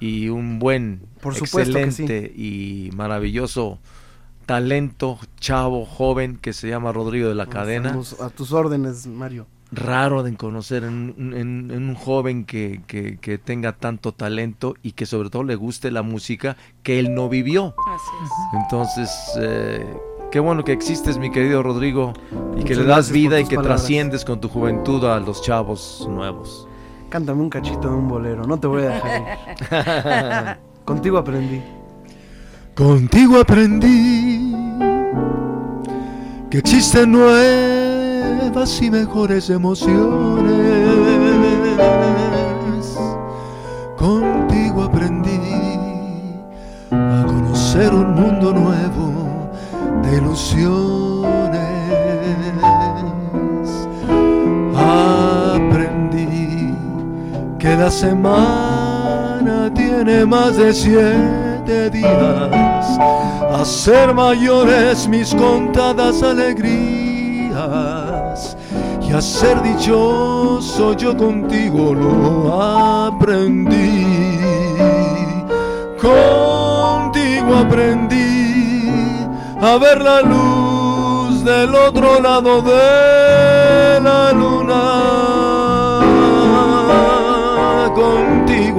y un buen, Por supuesto que sí. excelente y maravilloso talento chavo joven que se llama Rodrigo de la Cadena Estamos a tus órdenes, Mario. raro de conocer en, un- en- en un joven que, que- que tenga tanto talento y que sobre todo le guste la música que él no vivió. Entonces, eh, qué bueno que existes, mi querido Rodrigo, y que le das vida y que palabras. trasciendes con tu juventud a los chavos nuevos. Cántame un cachito de un bolero, no te voy a dejar ir. (laughs) Contigo aprendí. Contigo aprendí que existen nuevas y mejores emociones. Contigo aprendí a conocer un mundo nuevo de ilusiones. Que la semana tiene más de siete días, a ser mayores mis contadas alegrías y a ser dichoso yo contigo lo aprendí. Contigo aprendí a ver la luz del otro lado de la luna.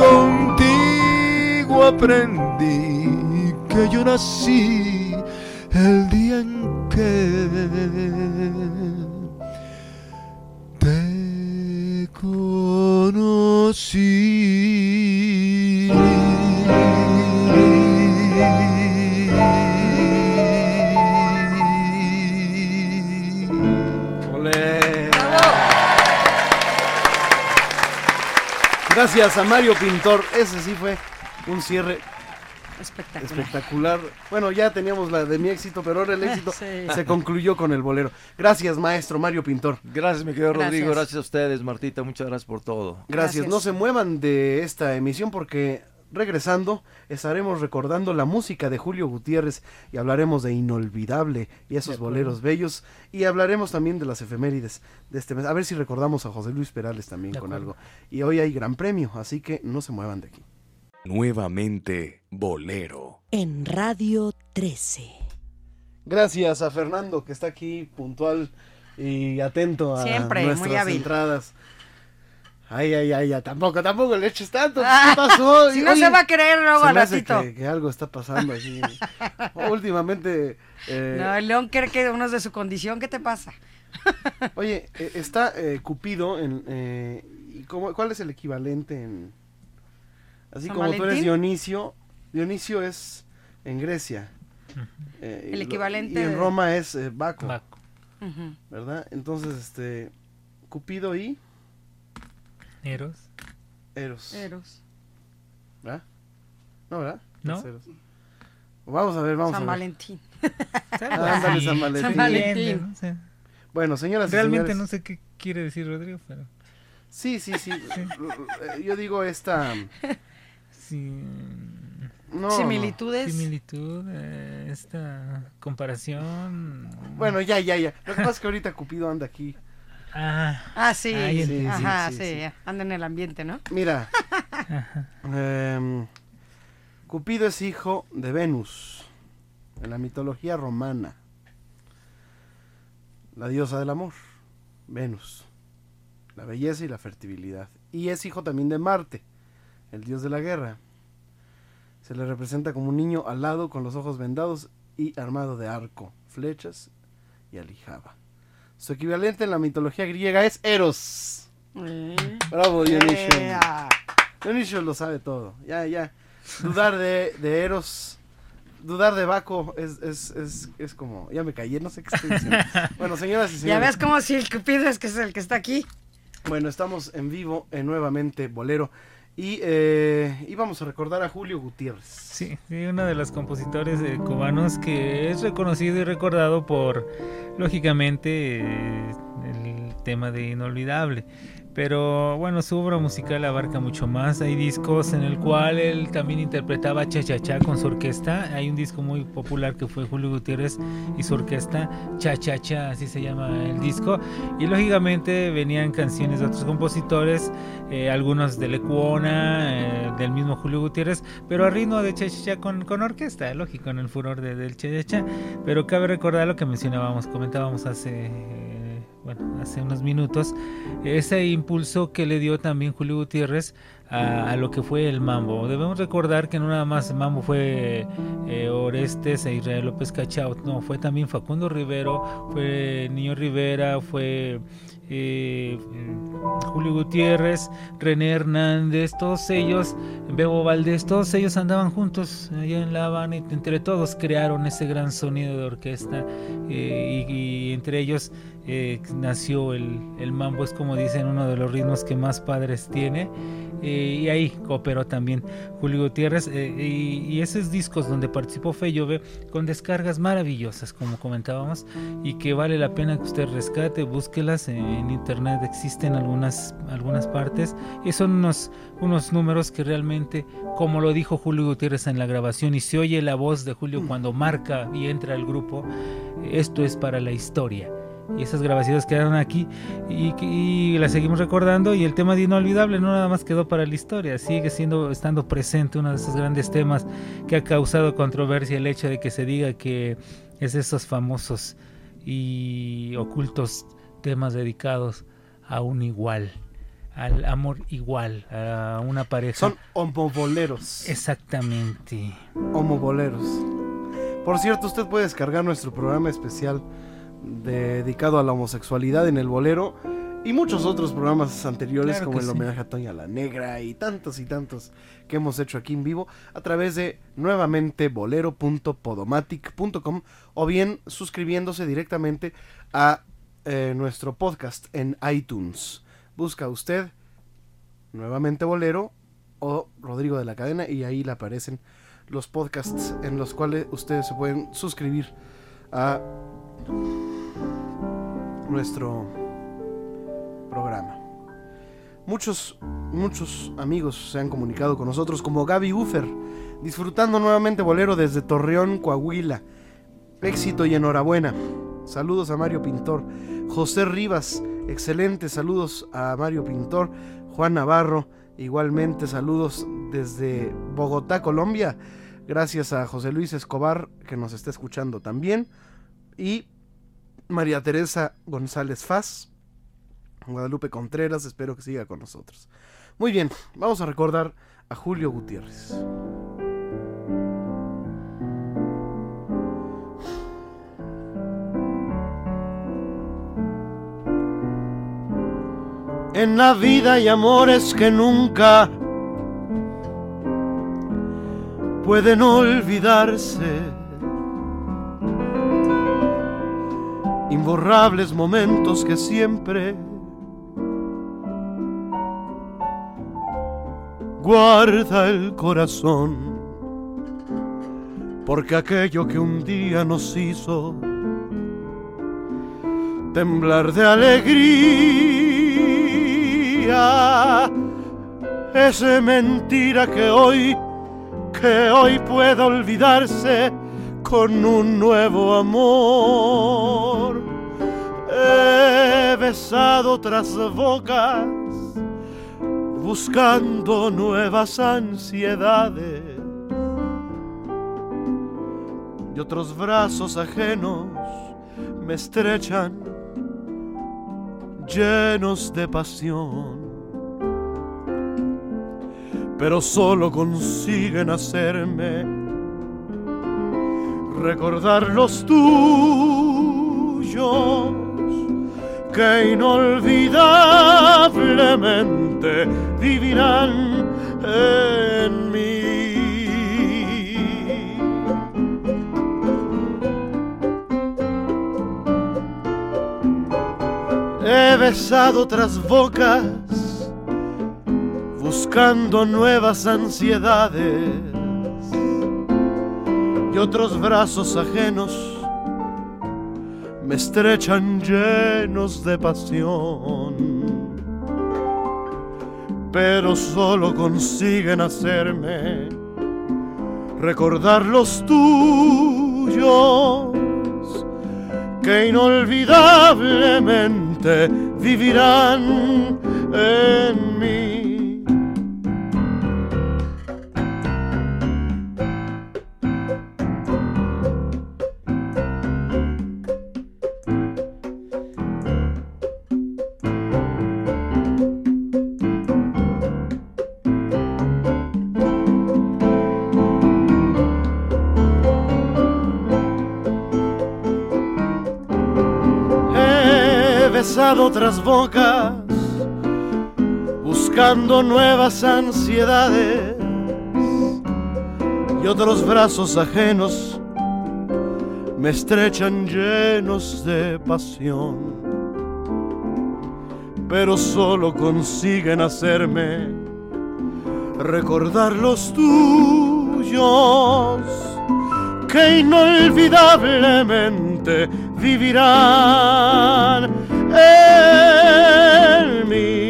contigo aprendí que yo nací el día en que te conocí. Gracias a Mario Pintor. Ese sí fue un cierre Espectacular. espectacular. Bueno, ya teníamos la de mi éxito, pero ahora el (laughs) éxito Sí. se concluyó con el bolero. Gracias, maestro Mario Pintor. Gracias, mi querido Rodrigo. Gracias. Gracias a ustedes, Martita. Muchas gracias por todo. Gracias. No se muevan de esta emisión porque regresando estaremos recordando la música de Julio Gutiérrez y hablaremos de Inolvidable y esos boleros bellos y hablaremos también de las efemérides de este mes. A ver si recordamos a José Luis Perales también con algo. Y hoy hay gran premio, así que no se muevan de aquí. Nuevamente Bolero. En Radio 13. Gracias a Fernando que está aquí puntual y atento a Siempre, muy nuestras hábil. entradas. Ay, ay, ay, ya, tampoco, tampoco le eches tanto. Ah, ¿Qué pasó? (laughs) si no se va a creer luego al ratito. Que, que algo está pasando así. (laughs) Últimamente. eh, No, el león cree que uno es de su condición. ¿Qué te pasa? (laughs) Oye, eh, está eh, Cupido en. eh, ¿y cómo- ¿Cuál es el equivalente en.? Así ¿San como tú eres? Dionisio. Dionisio es en Grecia. Eh, El equivalente Y en Roma es eh, Baco. Ujú. ¿Verdad? Entonces, este. Cupido y. Eros. Eros. Eros. ¿Verdad? ¿No, verdad? No. Vamos a ver, vamos San a ver. Valentín. Ah, (laughs) ándale, San Valentín. San Valentín. No sé. Bueno, señoras y Realmente señores. no sé qué quiere decir Rodrigo, pero. Sí, sí, sí. (laughs) Eh, Yo digo esta. Sí. No, Similitudes. Similitud, eh, esta comparación. Bueno, ya, ya, ya. Lo que pasa es que ahorita Cupido anda aquí. Ah, Ah, sí. Ahí sí, Ajá, sí, sí, sí, sí. Anda en el ambiente, ¿no? Mira. (laughs) em, Cupido es hijo de Venus. En la mitología romana. La diosa del amor. Venus. La belleza y la fertilidad. Y es hijo también de Marte, el dios de la guerra. Se le representa como un niño alado con los ojos vendados y armado de arco, flechas y alijaba. Su equivalente en la mitología griega es Eros. Bravo, Dionisio. Ea. Dionisio lo sabe todo. Ya, ya. Dudar de, de Eros, dudar de Baco es, es, es, es como. Ya me callé, no sé qué estoy diciendo. Bueno, señoras y Ya señores. ves como si el Cupido es que es el que está aquí. Bueno, estamos en vivo en nuevamente Bolero. Y, eh, y vamos a recordar a Julio Gutiérrez. Sí, sí, uno de los compositores cubanos que es reconocido y recordado por, lógicamente, eh, el tema de Inolvidable. Pero bueno, su obra musical abarca mucho más. Hay discos en el cual él también interpretaba cha cha cha con su orquesta. Hay un disco muy popular que fue Julio Gutiérrez y su orquesta cha cha cha, así se llama el disco. Y lógicamente venían canciones de otros compositores, eh, algunos de Lecuona, eh, del mismo Julio Gutiérrez, pero a ritmo de cha cha cha con, con orquesta, lógico, en el furor de- del cha cha cha. Pero cabe recordar lo que mencionábamos, comentábamos hace. Bueno, hace unos minutos, ese impulso que le dio también Julio Gutiérrez a, lo que fue el mambo. Debemos recordar que no nada más el mambo fue eh, Orestes e Israel López Cachaut, no, fue también Facundo Rivero, fue Niño Rivera, fue eh, Julio Gutiérrez, René Hernández, todos ellos, Bebo Valdés, todos ellos andaban juntos allá en La Habana y entre todos crearon ese gran sonido de orquesta eh, y entre ellos eh, nació el, el mambo, es como dicen uno de los ritmos que más padres tiene. Eh, y ahí cooperó también Julio Gutiérrez eh, y, y esos discos donde participó Feyove con descargas maravillosas como comentábamos y que vale la pena que usted rescate, búsquelas en, en internet existen algunas algunas partes y son unos unos números que realmente como lo dijo Julio Gutiérrez en la grabación y se oye la voz de Julio cuando marca y entra al grupo esto es para la historia y esas grabaciones quedaron aquí y, y las seguimos recordando y el tema de inolvidable no nada más quedó para la historia sigue siendo estando presente uno de esos grandes temas que ha causado controversia el hecho de que se diga que es de esos famosos y ocultos temas dedicados a un igual al amor igual a una pareja Son homoboleros. exactamente Homoboleros. Por cierto, usted puede descargar nuestro programa especial dedicado a la homosexualidad en el bolero y muchos otros programas anteriores Claro como el sí. homenaje a Toña la Negra y tantos y tantos que hemos hecho aquí en vivo a través de nuevamente bolero.podomatic.com o bien suscribiéndose directamente a eh, nuestro podcast en iTunes. Busca usted nuevamente Bolero o Rodrigo de la Cadena y ahí le aparecen los podcasts en los cuales ustedes se pueden suscribir a nuestro programa. Muchos, muchos amigos se han comunicado con nosotros, como Gaby Ufer, disfrutando nuevamente bolero desde Torreón, Coahuila. Éxito y enhorabuena. Saludos a Mario Pintor. José Rivas, excelente. Saludos a Mario Pintor. Juan Navarro, igualmente saludos desde Bogotá, Colombia. Gracias a José Luis Escobar, que nos está escuchando también. Y María Teresa González Faz. Guadalupe Contreras, espero que siga con nosotros. Muy bien, vamos a recordar a Julio Gutiérrez. En la vida hay amores que nunca pueden olvidarse. Imborrables momentos que siempre guarda el corazón, porque aquello que un día nos hizo temblar de alegría es mentira que hoy, que hoy pueda olvidarse con un nuevo amor. He besado otras bocas buscando nuevas ansiedades y otros brazos ajenos me estrechan llenos de pasión pero solo consiguen hacerme recordar los tuyos que inolvidablemente vivirán en mí. He besado otras bocas buscando nuevas ansiedades otros brazos ajenos me estrechan llenos de pasión, pero solo consiguen hacerme recordar los tuyos que inolvidablemente vivirán en otras bocas, buscando nuevas ansiedades y otros brazos ajenos me estrechan llenos de pasión, pero solo consiguen hacerme recordar los tuyos que inolvidablemente vivirán en mí.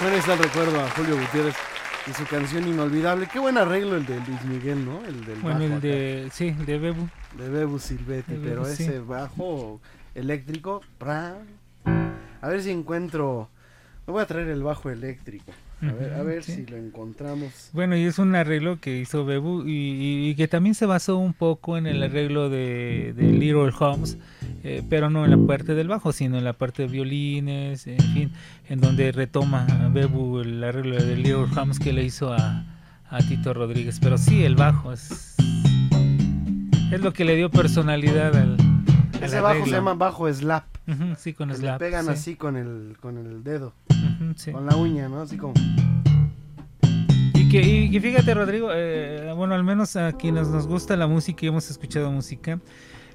Bueno, está el recuerdo a Julio Gutiérrez y su canción inolvidable. Qué buen arreglo el de Luis Miguel, ¿no? El del Bueno, bajo el acá. de, sí, de Bebu. De Bebu Silvetti, De pero sí. ese bajo eléctrico. ¡pra! A ver si encuentro. Me voy a traer el bajo eléctrico. A ver, a ver sí. si lo encontramos. Bueno, y es un arreglo que hizo Bebu y, y- y que también se basó un poco en el arreglo de, de Little Holmes, eh, pero no en la parte del bajo, sino en la parte de violines, en fin, en donde retoma Bebu el arreglo de Little Holmes que le hizo a, a Tito Rodríguez. Pero sí, el bajo es, es lo que le dio personalidad al, Ese bajo se llama bajo slap. Ujú, sí, con Que le slap, pegan sí. así con el, con el dedo. Sí. Con la uña, ¿no? Así como. Y que, y que fíjate, Rodrigo, eh, bueno, al menos a quienes nos gusta la música y hemos escuchado música,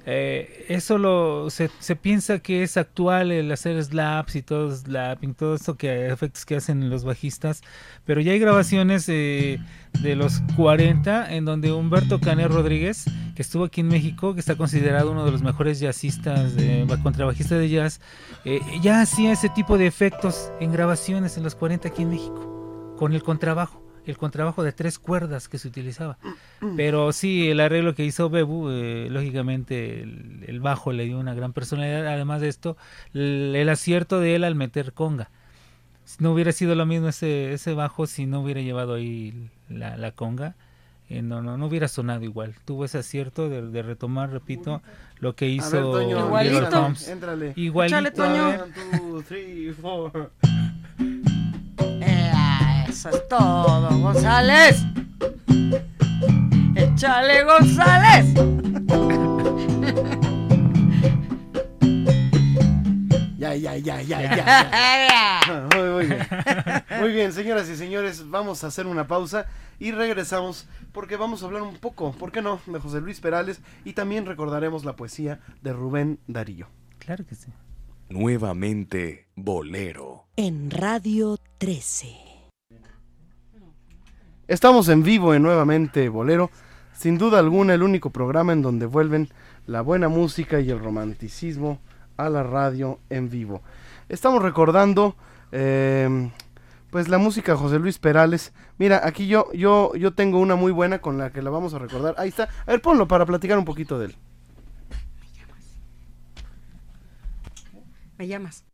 eh, eso lo se, se piensa que es actual el hacer slaps y todo slapping, todo esto que efectos que hacen los bajistas, pero ya hay grabaciones eh, de los 40 en donde Humberto Canet Rodríguez, que estuvo aquí en México, que está considerado uno de los mejores jazzistas, de, contrabajista de jazz, eh, ya hacía ese tipo de efectos en grabaciones en los 40 aquí en México, con el contrabajo el contrabajo de tres cuerdas que se utilizaba. Pero sí, el arreglo que hizo Bebu, eh, lógicamente el, el bajo le dio una gran personalidad. Además de esto, el, el acierto de él al meter conga. No hubiera sido lo mismo ese, ese bajo si no hubiera llevado ahí la, la conga. Eh, no, no, no hubiera sonado igual. Tuvo ese acierto de, de retomar, repito, lo que hizo ver, Toño, Holmes. éntrale. Igualito. Échale, Toño. One, two, three, four. Ea, eso es todo, González. Échale, González. Ya, ya, ya, ya, ya. ya. (laughs) Muy, muy bien. Muy bien, señoras y señores, vamos a hacer una pausa y regresamos porque vamos a hablar un poco, ¿por qué no?, de José Luis Perales y también recordaremos la poesía de Rubén Darío. Claro que sí. Nuevamente Bolero. En Radio 13. Estamos en vivo en Nuevamente Bolero, sin duda alguna el único programa en donde vuelven la buena música y el romanticismo a la radio en vivo. Estamos recordando eh, pues la música de José Luis Perales. Mira, aquí yo, yo, yo tengo una muy buena con la que la vamos a recordar. Ahí está. A ver, ponlo para platicar un poquito de él. Me llamas.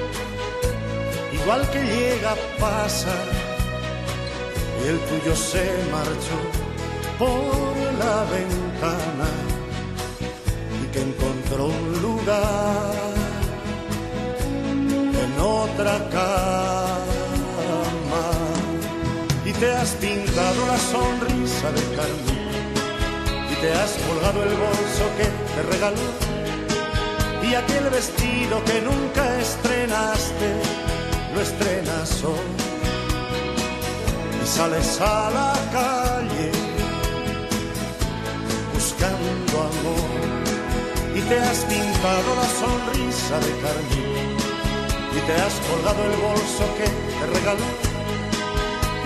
igual que llega pasa. Y el tuyo se marchó por la ventana y que encontró un lugar en otra cama. Y te has pintado la sonrisa de carne y te has colgado el bolso que te regaló y aquel vestido que nunca estrenaste lo estrenas hoy y sales a la calle buscando amor y te has pintado la sonrisa de carmín y te has colgado el bolso que te regaló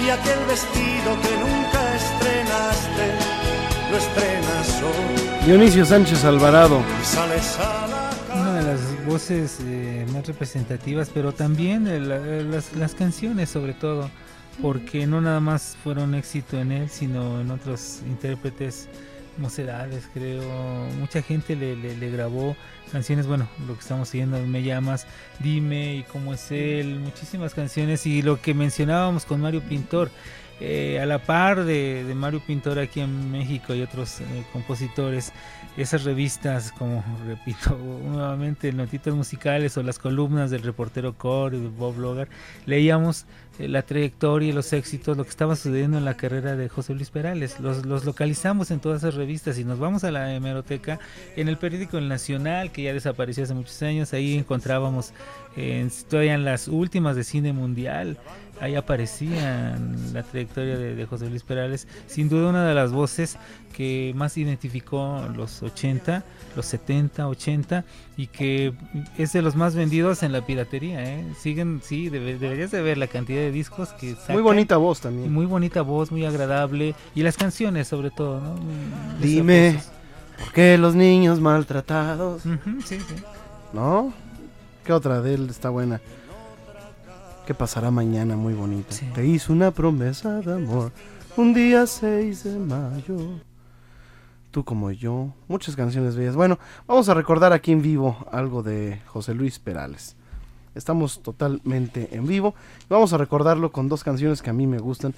y aquel vestido que nunca estrenaste lo estrenas hoy Dionisio Sánchez Alvarado. y sales a la Una de las voces eh, más representativas, pero también de la- las, las canciones sobre todo, porque no nada más fueron éxito en él, sino en otros intérpretes, mocedades creo, mucha gente le, le- le grabó canciones, bueno, lo que estamos siguiendo, Me llamas, Dime y cómo es él, muchísimas canciones. Y lo que mencionábamos con Mario Pintor. Eh, a la par de, de Mario Pintor aquí en México y otros eh, compositores, esas revistas como, (laughs) repito, nuevamente notitas musicales o las columnas del reportero Core de Bob Logar, leíamos eh, la trayectoria y los éxitos, lo que estaba sucediendo en la carrera de José Luis Perales. Los, los localizamos en todas esas revistas y nos vamos a la hemeroteca en el periódico El Nacional, que ya desapareció hace muchos años, ahí encontrábamos eh, todavía en las últimas de cine mundial ahí aparecía en la trayectoria de, de José Luis Perales. Sin duda una de las voces que más identificó los 80, los 70, 80 y que es de los más vendidos en la piratería. ¿eh? Siguen, sí, debe- deberías de ver la cantidad de discos que Muy sacan. bonita voz también. Muy bonita voz, muy agradable y las canciones sobre todo, ¿no? Dime. ¿por qué los niños maltratados? Sí, sí. ¿No? ¿Qué otra de él está buena? ¿Qué pasará mañana? Muy bonita. Te hizo una promesa de amor. Un día 6 de mayo. Tú como yo. Muchas canciones bellas. Bueno, vamos a recordar aquí en vivo algo de José Luis Perales. Estamos totalmente en vivo. Vamos a recordarlo con dos canciones que a mí me gustan.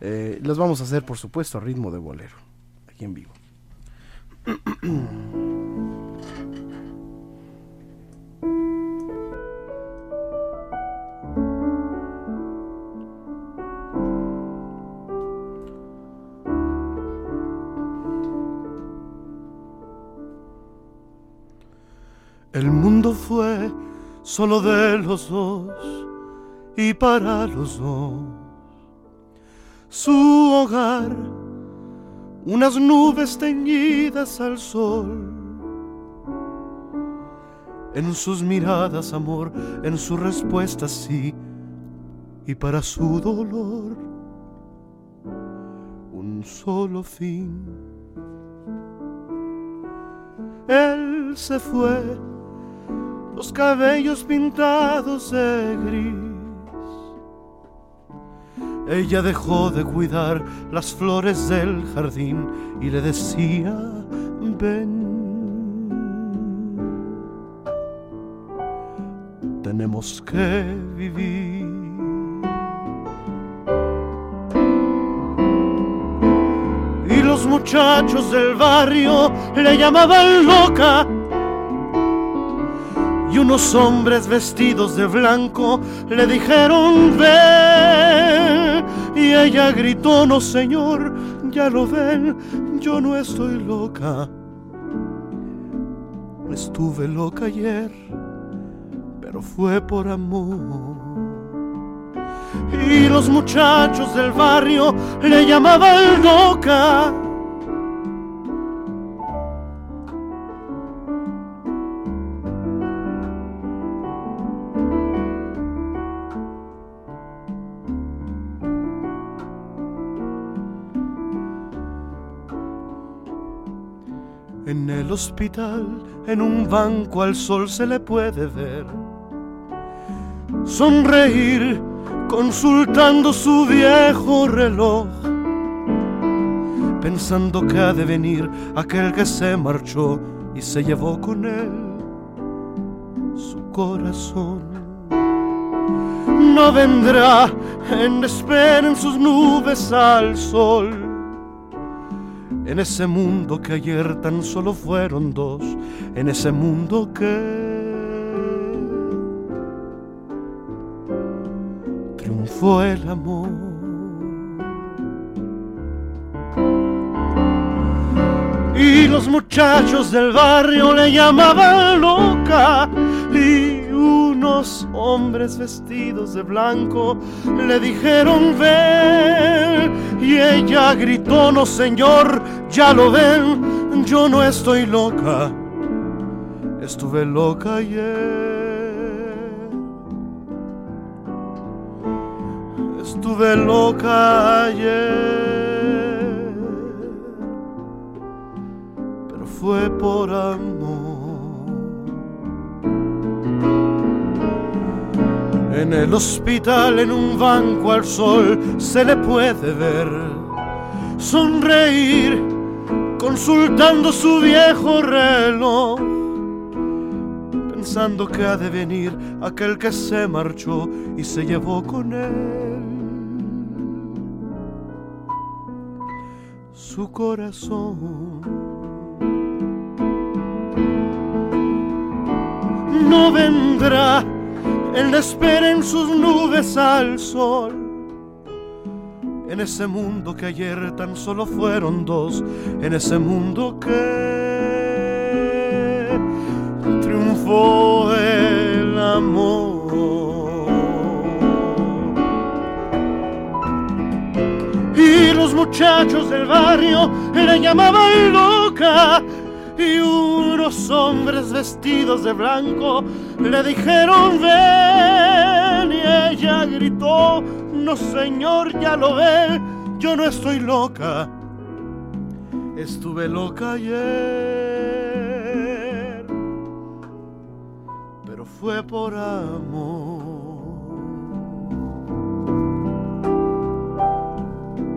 Eh, las vamos a hacer, por supuesto, a ritmo de bolero. Aquí en vivo. (clears throat) El mundo fue solo de los dos y para los dos. Su hogar, unas nubes teñidas al sol. En sus miradas amor, en sus respuestas sí, y para su dolor un solo fin. Él se fue los cabellos pintados de gris. Ella dejó de cuidar las flores del jardín y le decía, ven. Tenemos que vivir. Y los muchachos del barrio le llamaban loca y unos hombres vestidos de blanco le dijeron ven y ella gritó no señor ya lo ven yo no estoy loca estuve loca ayer pero fue por amor y los muchachos del barrio le llamaban loca En el hospital, en un banco al sol se le puede ver. Sonreír consultando su viejo reloj. Pensando que ha de venir aquel que se marchó y se llevó con él su corazón. No vendrá en espera en sus nubes al sol en ese mundo que ayer tan solo fueron dos, en ese mundo que triunfó el amor. Y los muchachos del barrio le llamaban loca y unos hombres vestidos de blanco le dijeron ven y ella gritó no señor ya lo ven yo no estoy loca. Estuve loca ayer. Estuve loca ayer. Pero fue por amor. En el hospital, en un banco al sol, se le puede ver sonreír consultando su viejo reloj, pensando que ha de venir aquel que se marchó y se llevó con él su corazón. No vendrá él espera en sus nubes al sol. En ese mundo que ayer tan solo fueron dos, en ese mundo que triunfó el amor. muchachos del barrio la llamaban loca y unos hombres vestidos de blanco le dijeron ven y ella gritó, no señor, ya lo ve, yo no estoy loca, estuve loca ayer, pero fue por amor.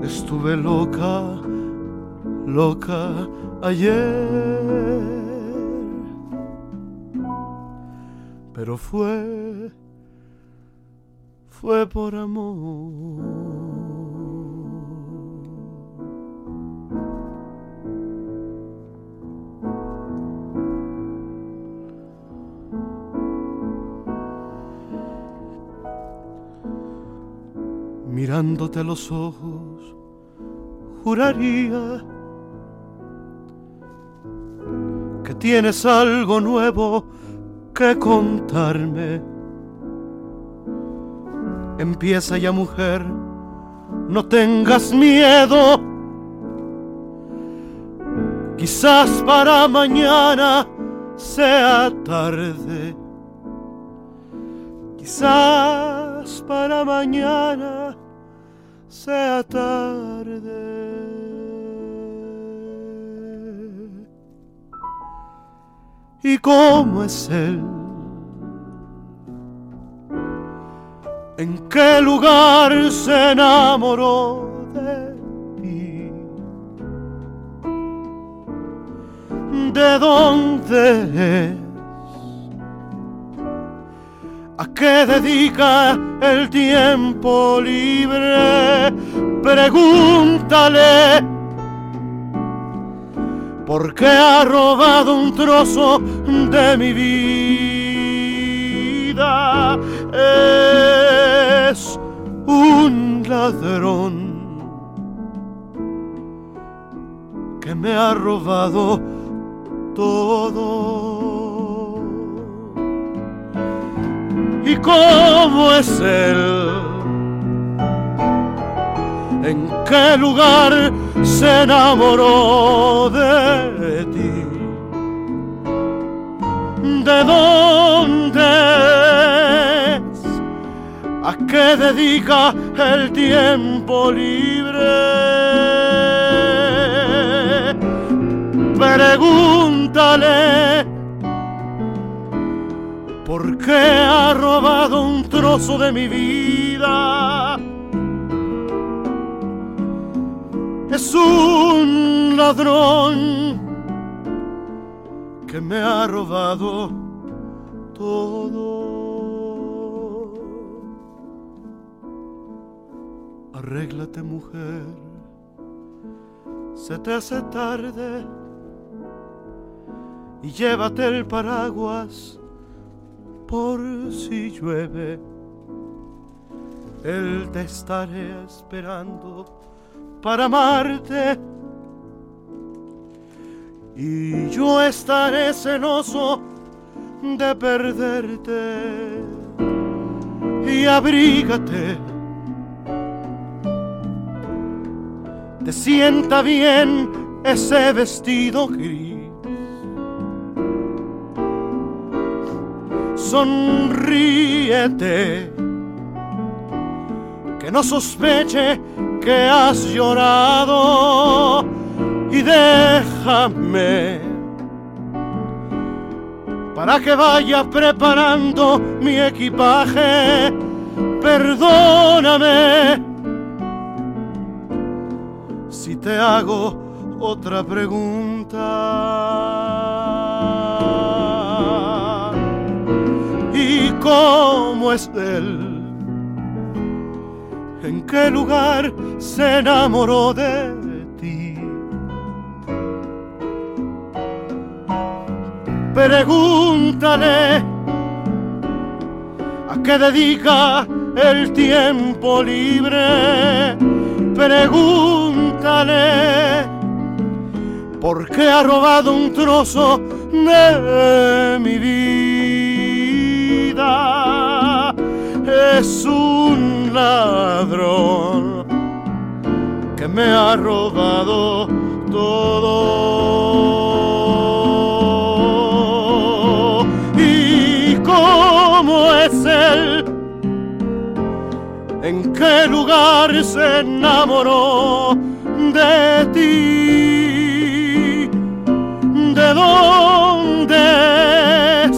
Estuve loca, loca ayer, pero fue, fue por amor. Mirándote a los ojos, juraría que tienes algo nuevo que contarme. Empieza ya mujer, no tengas miedo. Quizás para mañana sea tarde. Quizás para mañana sea tarde. ¿Y cómo es él? ¿En qué lugar se enamoró de ti? ¿De dónde es? ¿A qué dedica el tiempo libre? Pregúntale. ¿Por qué ha robado un trozo de mi vida? Es un ladrón que me ha robado todo. ¿Y cómo es él? ¿En qué lugar se enamoró de ti? ¿De dónde? ¿A qué dedica el tiempo libre? Pregúntale ¿Por qué ha robado un trozo de mi vida? Es un ladrón que me ha robado todo. Arréglate mujer, se te hace tarde y llévate el paraguas por si llueve. Él te estaré esperando para amarte. Y yo estaré celoso de perderte. Y abrígate. Te sienta bien ese vestido gris sonríete, que no sospeche que has llorado y déjame para que vaya preparando mi equipaje. Perdóname si te hago otra pregunta. ¿Y cómo es él? ¿En qué lugar se enamoró de ti? Pregúntale a qué dedica el tiempo libre. Pregúntale por qué ha robado un trozo de mi vida. Es un ladrón que me ha robado todo. ¿En qué lugar se enamoró de ti? ¿De dónde es?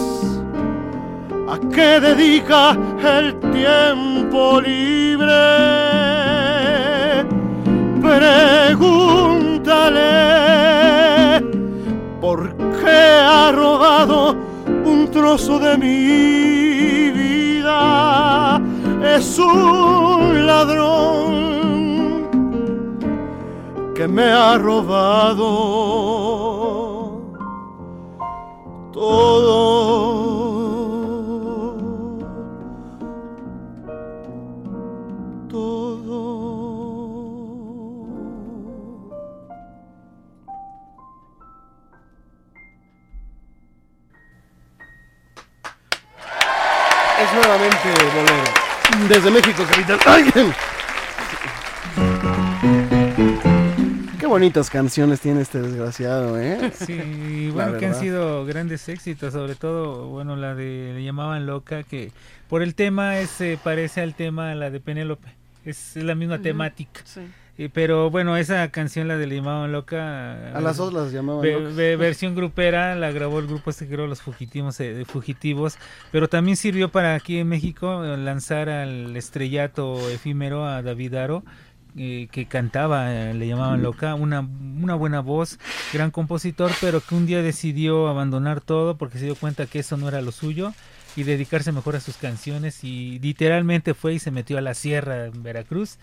¿A qué dedica el tiempo libre? Pregúntale por qué ha robado un trozo de mi vida. Es un ladrón que me ha robado todo. Es nuevamente bolero. Desde México, capital. ¡Ay! Qué bonitas canciones tiene este desgraciado, ¿eh? Sí, bueno, que han sido grandes éxitos, sobre todo, bueno, la de le llamaban loca, que por el tema es, se parece al tema, la de Penélope, es, es la misma temática. Eh, pero bueno, esa canción, la de llamaban loca. A las dos las llamaban ve- ve- versión grupera, la grabó el grupo este que creo Los Fugitivos, eh, Fugitivos, pero también sirvió para aquí en México eh, lanzar al estrellato efímero a David Aro. eh, que cantaba, eh, le llamaban loca, una, una buena voz, gran compositor, pero que un día decidió abandonar todo porque se dio cuenta que eso no era lo suyo y dedicarse mejor a sus canciones y literalmente fue y se metió a la sierra en Veracruz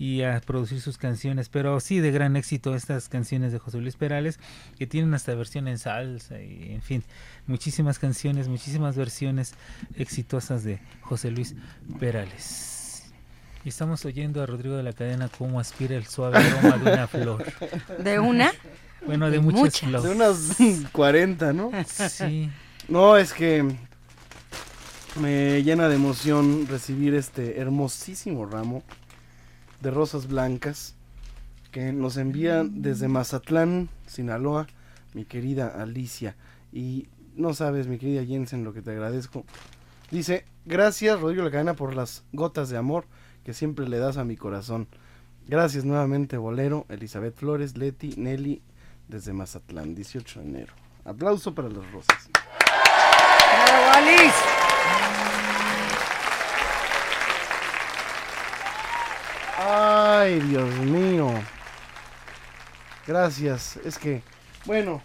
y a producir sus canciones, pero sí de gran éxito estas canciones de José Luis Perales que tienen hasta versión en salsa y en fin, muchísimas canciones, muchísimas versiones exitosas de José Luis Perales. Y estamos oyendo a Rodrigo de la Cadena cómo aspira el suave aroma de una flor. (laughs) ¿De una? Bueno, de De muchas, muchas. flores. De unas 40, ¿no? Sí. No, es que me llena de emoción recibir este hermosísimo ramo de rosas blancas que nos envían desde Mazatlán, Sinaloa, mi querida Alicia. Y no sabes, mi querida Jensen, lo que te agradezco. Dice, gracias Rodrigo La Cadena por las gotas de amor que siempre le das a mi corazón. Gracias nuevamente, Bolero, Elizabeth Flores, Leti, Nelly, desde Mazatlán, 18 de enero. Aplauso para las rosas. ¡Bravo, Alice! Ay, Dios mío. Gracias. Es que, bueno,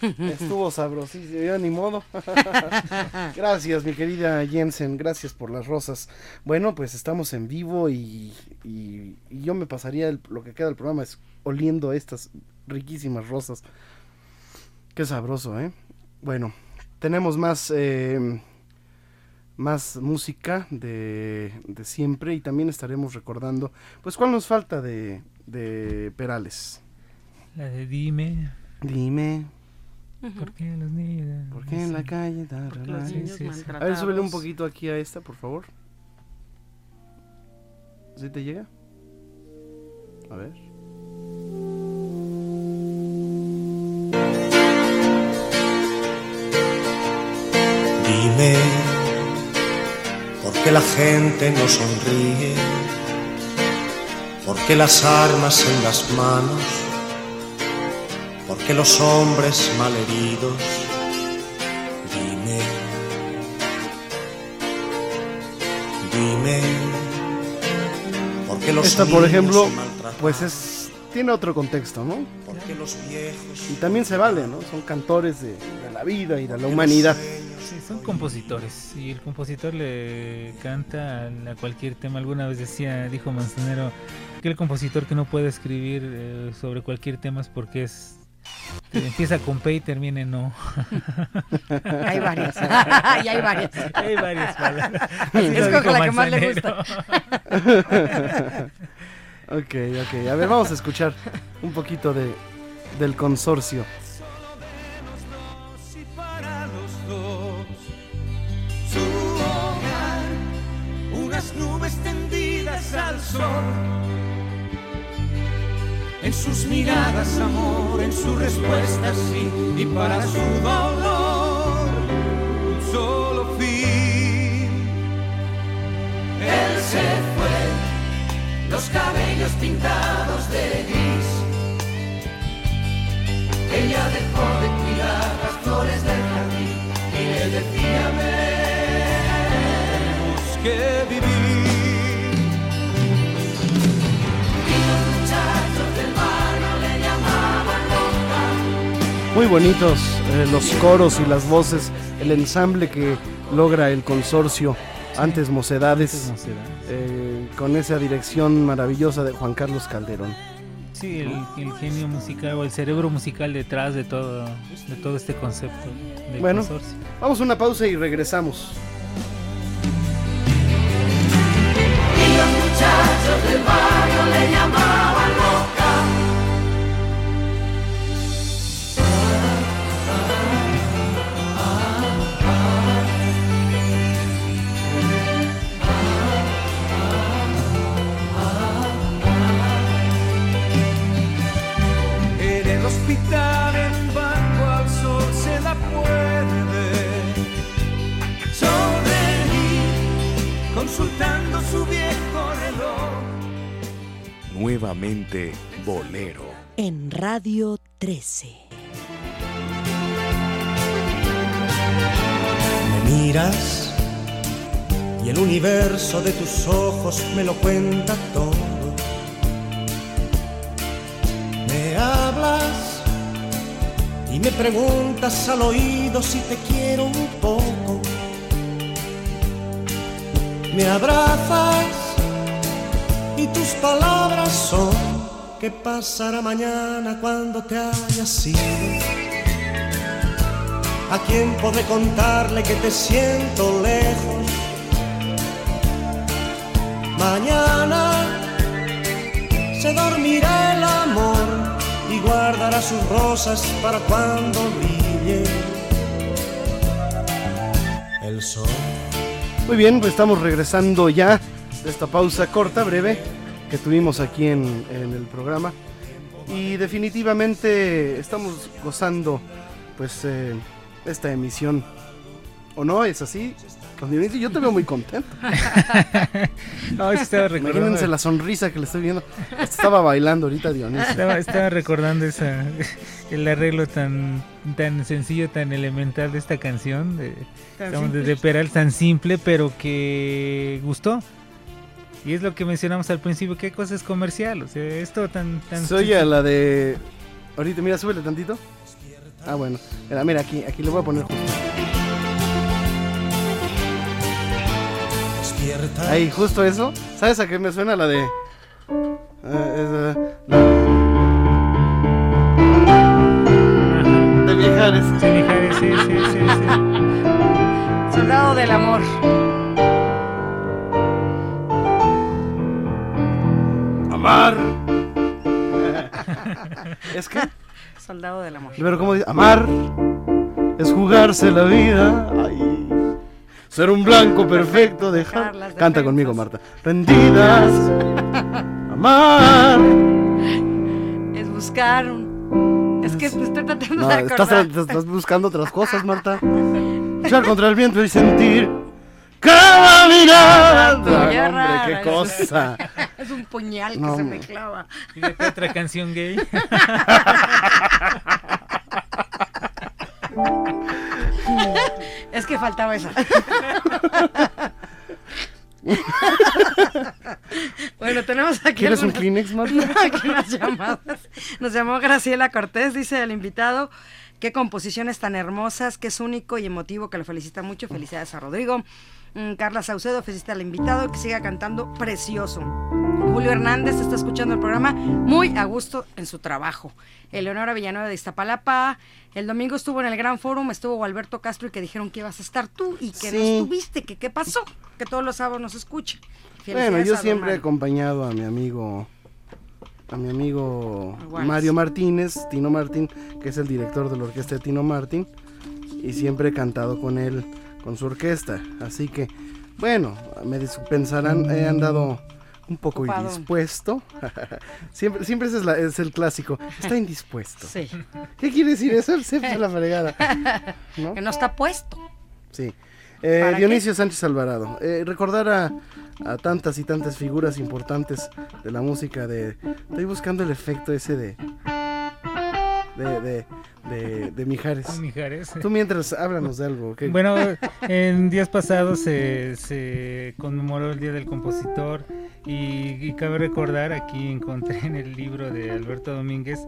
(laughs) estuvo sabrosísimo. Ya ni modo. (laughs) Gracias, mi querida Jensen. Gracias por las rosas. Bueno, pues estamos en vivo y, y- y yo me pasaría el- lo que queda del programa es oliendo estas riquísimas rosas. Qué sabroso, ¿eh? Bueno, tenemos más, eh, más música de, de siempre y también estaremos recordando, pues, ¿cuál nos falta de, de Perales? La de Dime. Dime. ¿Por qué los niños? ¿Por qué en la calle? da, Porque da, los da? niños Sí, sí, sí. A ver, súbele un poquito aquí a esta, por favor. ¿Sí te llega? A ver. Dime, ¿por qué la gente no sonríe? ¿Por qué las armas en las manos? ¿Por qué los hombres malheridos? Dime, dime, ¿por qué los Esta, por ejemplo, pues es tiene otro contexto, ¿no? ¿Por qué los viejos? Y también se vale, ¿no? Son cantores de, de la vida y de la humanidad. Son compositores y el compositor le canta a cualquier tema. Alguna vez decía, dijo Manzanero, que el compositor que no puede escribir eh, sobre cualquier tema es porque es empieza con P y termina en no. (laughs) Hay varias. (laughs) Y hay varias. Hay varias palabras. Escoge dijo la que más le gusta. (laughs) ok, ok. A ver, vamos a escuchar un poquito de, del consorcio. Sol. sus miradas amor, en su respuesta sí, y para su dolor un solo fin. Él se fue, los cabellos pintados de gris. Ella dejó de cuidar las flores del jardín y le decía tenemos que vivir. Muy bonitos eh, los coros y las voces, el ensamble que logra el consorcio antes Mocedades, Antes Mocedades. eh, con esa dirección maravillosa de Juan Carlos Calderón. Sí, el, el genio musical o el cerebro musical detrás de todo, de todo este concepto del Bueno, consorcio. vamos a una pausa y regresamos. Y los muchachos del barrio le llamaban Nuevamente Bolero. En Radio 13. Me miras y el universo de tus ojos me lo cuenta todo. Me hablas y me preguntas al oído si te quiero un poco. Me abrazas y tus palabras son ¿qué pasará mañana cuando te hayas ido? ¿A quién podré contarle que te siento lejos? Mañana se dormirá el amor y guardará sus rosas para cuando brille el sol. Muy bien, pues estamos regresando ya de esta pausa corta, breve, que tuvimos aquí en, en el programa. Y definitivamente estamos gozando, pues, eh, esta emisión. ¿O no? ¿Es así? Con Dionisio, yo te veo muy contento. (laughs) No, estaba recordando. Imagínense la sonrisa que le estoy viendo. Estaba bailando ahorita Dionisio. Estaba, estaba recordando esa, (laughs) el arreglo tan, tan sencillo, tan elemental de esta canción de, digamos, de Peral, tan simple, pero que gustó. Y es lo que mencionamos al principio, qué cosa es comercial, o sea, esto tan... tan Soy a la de... Ahorita, mira, súbele tantito. Ah, bueno. Mira, mira, aquí, aquí le voy a poner justo. Ahí, justo eso. ¿Sabes a qué me suena la de... esa- la- De Mijares. Sí, Mijares, sí, sí, sí, sí. Soldado del amor. Amar. (laughs) ¿Es que? Soldado del amor. Pero como dice, amar es jugarse la vida. Ay. Ser un blanco perfecto, dejar. Canta conmigo, Marta. Rendidas. (laughs) Amar. Es buscar un... Es que estoy tratando No, de estás, acordar. tra- estás buscando otras cosas, Marta. (laughs) Luchar contra el viento y sentir cada mirada. Tuya Hombre, rara, qué es- cosa. (laughs) Es un puñal que se me clava. Fíjate, otra canción gay. Es que faltaba esa. bueno, tenemos aquí. ¿Quieres un Kleenex, Marta? (laughs) Aquí unas llamadas. Nos llamó Graciela Cortés, dice el invitado. Qué composiciones tan hermosas, que es único y emotivo, que lo felicita mucho. Felicidades a Rodrigo. Mm, Carla Saucedo felicita al invitado, que siga cantando precioso. Julio Hernández está escuchando el programa muy a gusto en su trabajo. Eleonora Villanueva de Iztapalapa. El domingo estuvo en el Gran Fórum, estuvo Alberto Castro y que dijeron que ibas a estar tú y que no estuviste, que qué pasó, que todos los sábados nos escucha. Bueno, yo siempre he acompañado a mi amigo, a mi amigo Wallace. Mario Martínez, Tino Martín, que es el director de la orquesta de Tino Martín, y siempre he cantado con él, con su orquesta. Así que, bueno, me dispensarán, he andado un poco Ocupado. indispuesto. (laughs) siempre siempre ese es, la- es el clásico. Está indispuesto. Sí. ¿Qué quiere decir eso? Se la fregada. (laughs) ¿No? Que no está puesto. Sí. Eh, ¿Para Dionisio Sánchez Alvarado. Eh, recordar a, a tantas y tantas figuras importantes de la música de... Estoy buscando el efecto ese de... De, de, de, de Mijares. Mijares. Tú mientras háblanos de algo. ¿qué? Bueno, en días pasados se, se conmemoró el Día del Compositor y, y cabe recordar, aquí encontré en el libro de Alberto Domínguez,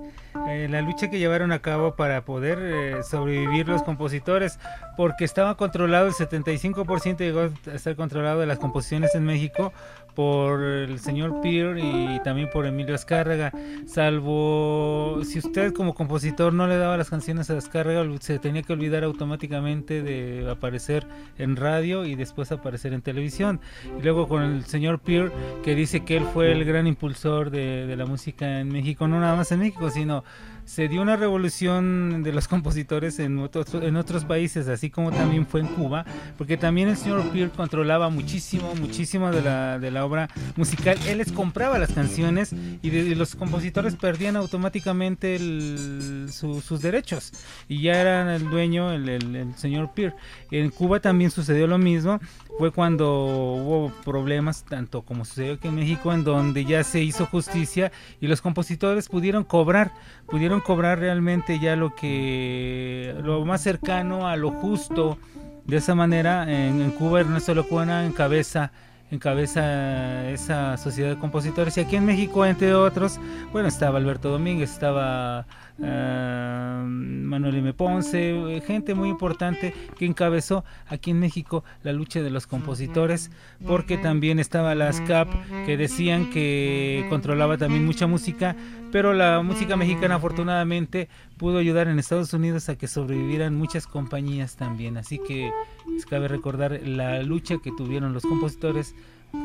eh, la lucha que llevaron a cabo para poder eh, sobrevivir los compositores, porque estaba controlado el 75% llegó a estar controlado de las composiciones en México por el señor Peer y también por Emilio Azcárraga, salvo si usted como compositor no le daba las canciones a Azcárraga, se tenía que olvidar automáticamente de aparecer en radio y después aparecer en televisión. Y luego con el señor Peer, que dice que él fue el gran impulsor de, de la música en México, no nada más en México, sino se dio una revolución de los (laughs) compositores en otros, en otros países, así como también fue en Cuba, porque también el señor Peer controlaba muchísimo, muchísimo de la, de la obra musical. Él les compraba las canciones y, de- y los compositores perdían automáticamente el- su- sus derechos y ya era el dueño el, el- el señor Peer. En Cuba también sucedió lo mismo, fue cuando hubo problemas, tanto como sucedió aquí en México, en donde ya se hizo justicia y los compositores pudieron cobrar, pudieron cobrar realmente ya lo que, lo más cercano a lo justo. De esa manera, en, en Cuba Ernesto Locuena encabeza encabeza esa sociedad de compositores y aquí en México entre otros bueno estaba Alberto Domínguez estaba ah, Manuel M. Ponce gente muy importante que encabezó aquí en México la lucha de los compositores porque también estaba la ASCAP que decían que controlaba también mucha música pero la música mexicana afortunadamente pudo ayudar en Estados Unidos a que sobrevivieran muchas compañías también. Así que cabe recordar la lucha que tuvieron los compositores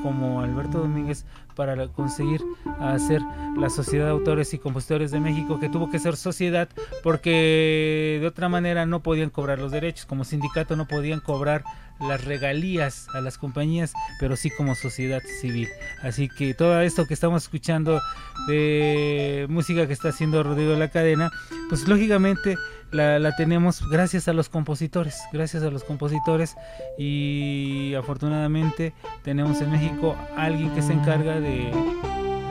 como Alberto Domínguez para conseguir hacer la Sociedad de Autores y Compositores de México, que tuvo que ser sociedad porque de otra manera no podían cobrar los derechos, como sindicato no podían cobrar las regalías a las compañías, pero sí como sociedad civil. Así que todo esto que estamos escuchando de música que está haciendo Rodrigo La Cadena, pues lógicamente la, la tenemos gracias a los compositores, gracias a los compositores y afortunadamente tenemos en México alguien que se encarga de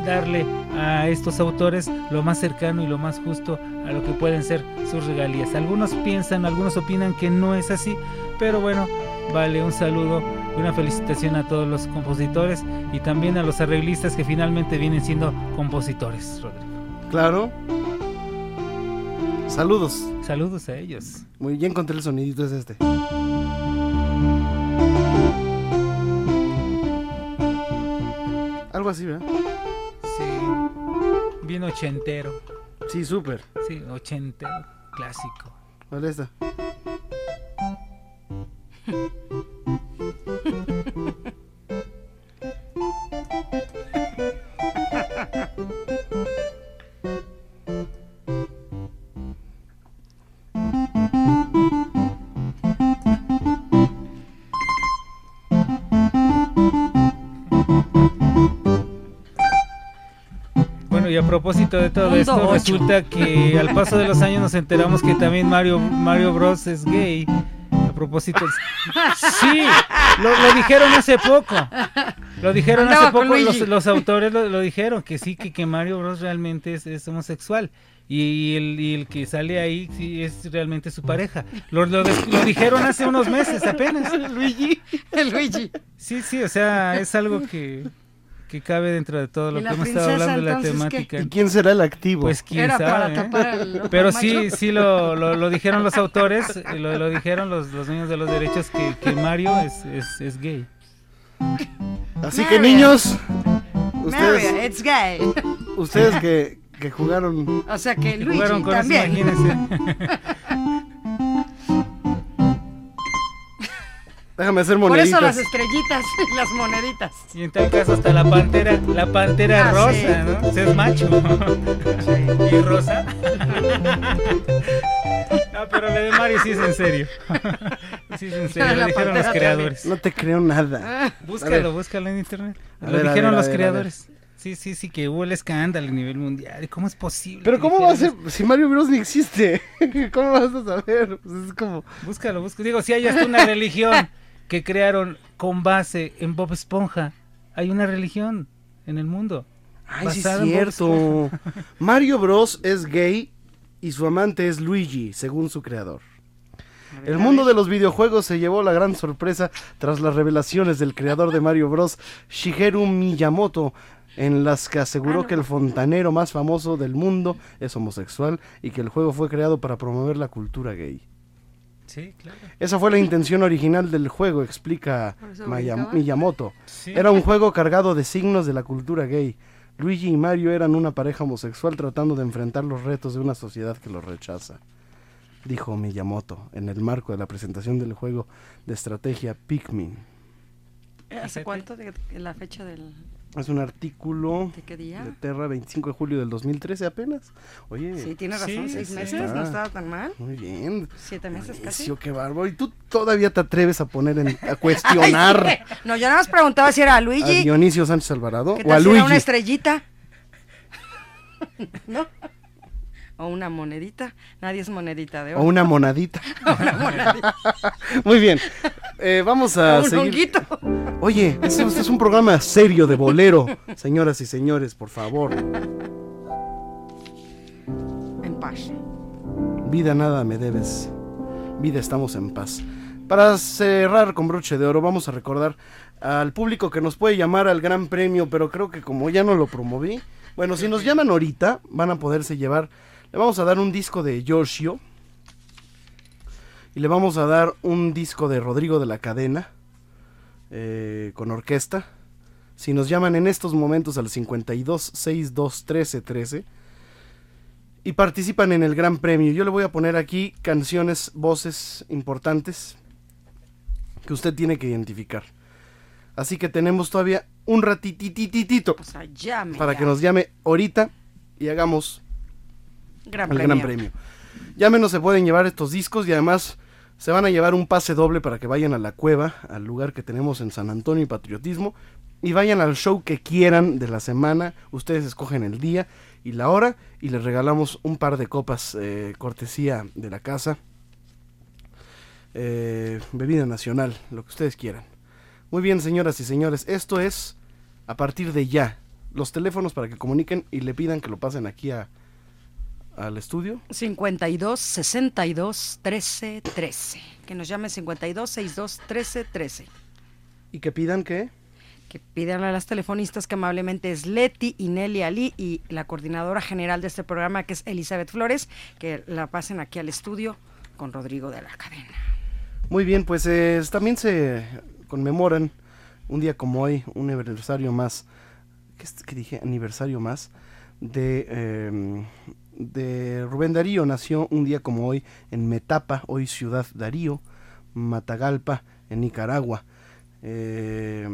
darle a estos autores lo más cercano y lo más justo a lo que pueden ser sus regalías. Algunos piensan, algunos opinan que no es así, pero bueno, vale un saludo y una felicitación a todos los compositores y también a los arreglistas que finalmente vienen siendo compositores, Rodrigo. Claro. Saludos. Saludos a ellos. Muy bien, encontré el sonidito, es este. Algo así, ¿verdad? Sí, bien ochentero. Sí, súper. Sí, ochentero, clásico. ¿Cuál es esta? (laughs) y a propósito de todo esto, ocho. resulta que al paso de los años nos enteramos que también Mario, Mario Bros es gay. A propósito, sí, lo, lo dijeron hace poco. Lo dijeron Andaba hace poco, los, autores lo, lo dijeron, que sí, que, que Mario Bros realmente es, es homosexual. Y el, y el que sale ahí sí es realmente su pareja. Lo, lo, des- lo dijeron hace unos meses apenas. Luigi. El (laughs) Luigi. Sí, sí, o sea, es algo que, que cabe dentro de todo lo ¿Y que hemos estado hablando de la temática. ¿Y quién será el activo? Pues quién Era para sabe, ¿eh? tapar Pero sí, macho. sí lo, lo, lo dijeron los autores, lo, lo dijeron los, los dueños de los derechos que, que Mario es, es, es gay. Así que niños, Mario, ustedes, it's gay. ustedes que, que jugaron O sea que Que Luigi jugaron con eso, también. imagínense. (laughs) Déjame hacer Por eso las moneditas. estrellitas (laughs) y las moneditas. Y en tal caso hasta la pantera, la pantera Ah, rosa, sí. ¿no? O sea, es macho. Y rosa. (laughs) No, pero la de Mario sí es en serio. (laughs) Sí, en serio, lo dijeron los creadores. No te creo nada. A Búscalo, búscalo en internet. Lo ver, dijeron ver, los ver, creadores. Sí, sí, sí, que hubo el escándalo a nivel mundial. ¿Cómo es posible? Pero ¿cómo va a ser si Mario Bros ni existe? ¿Cómo vas a saber? Pues es como... Búscalo, búscalo. Digo, si hay hasta una religión que crearon con base en Bob Esponja. Hay una religión en el mundo. Ay, sí es cierto. Mario Bros es gay y su amante es Luigi, según su creador. El mundo de los videojuegos se llevó la gran sorpresa tras las revelaciones del creador de Mario Bros, Shigeru Miyamoto, en las que aseguró que el fontanero más famoso del mundo es homosexual y que el juego fue creado para promover la cultura gay. Sí, claro. Esa fue la (laughs) intención original del juego, explica Maya-. Miyamoto. Sí. Era un juego cargado de signos de la cultura gay. Luigi y Mario eran una pareja homosexual tratando de enfrentar los retos de una sociedad que los rechaza, dijo Miyamoto en el marco de la presentación del juego de estrategia Pikmin. ¿Hace cuánto de la fecha del...? Es un artículo ¿De qué día? de Terra 25 de julio del 2013 apenas. Oye, Sí, tiene razón, seis sí meses, está. no estaba tan mal. Muy bien. Siete meses casi. Buenísimo, qué bárbaro. Y tú todavía te atreves a poner en, a cuestionar (laughs) Ay, sí. No, yo nada más preguntaba si era a a Luigi. Dionisio Sánchez Alvarado ¿Qué o a tal si era Luigi. una estrellita? ¿No? O una monedita. Nadie es monedita de O oro. una monadita. (laughs) Una monedita. (laughs) Muy bien. Eh, vamos a Un seguir. honguito. Oye, este, este es un programa serio de bolero. Señoras y señores, por favor. En paz. Vida nada me debes. Vida estamos en paz. Para cerrar con broche de oro, vamos a recordar al público que nos puede llamar al Gran Premio, pero creo que como ya no lo promoví, bueno, si nos llaman ahorita, van a poderse llevar. Le vamos a dar un disco de Giorgio. Y le vamos a dar un disco de Rodrigo de la Cadena. eh, con orquesta. Si nos llaman en estos momentos al 52 62 13 13 y participan en el Gran Premio. Yo le voy a poner aquí canciones, voces importantes que usted tiene que identificar. Así que tenemos todavía un ratitititito llame para que nos llame ahorita y hagamos Gran el premio. Gran Premio. Llámenos, se pueden llevar estos discos y además se van a llevar un pase doble para que vayan a la cueva, al lugar que tenemos en San Antonio y Patriotismo, y vayan al show que quieran de la semana. Ustedes escogen el día y la hora y les regalamos un par de copas eh, cortesía de la casa. Eh, bebida nacional, lo que ustedes quieran. Muy bien, señoras y señores, esto es a partir de ya. Los teléfonos para que comuniquen y le pidan que lo pasen aquí a, al estudio. 52 62 13 13. Que nos llame 52 62 13 13. ¿Y que pidan qué? Que pidan a las telefonistas que amablemente es Leti y Nelly Ali y la coordinadora general de este programa que es Elizabeth Flores, que la pasen aquí al estudio con Rodrigo de la Cadena. Muy bien, pues eh, también se conmemoran un día como hoy, un aniversario más, ¿qué, es- qué dije? Aniversario más de, eh, de Rubén Darío. Nació un día como hoy en Metapa, hoy Ciudad Darío, Matagalpa, en Nicaragua. Eh,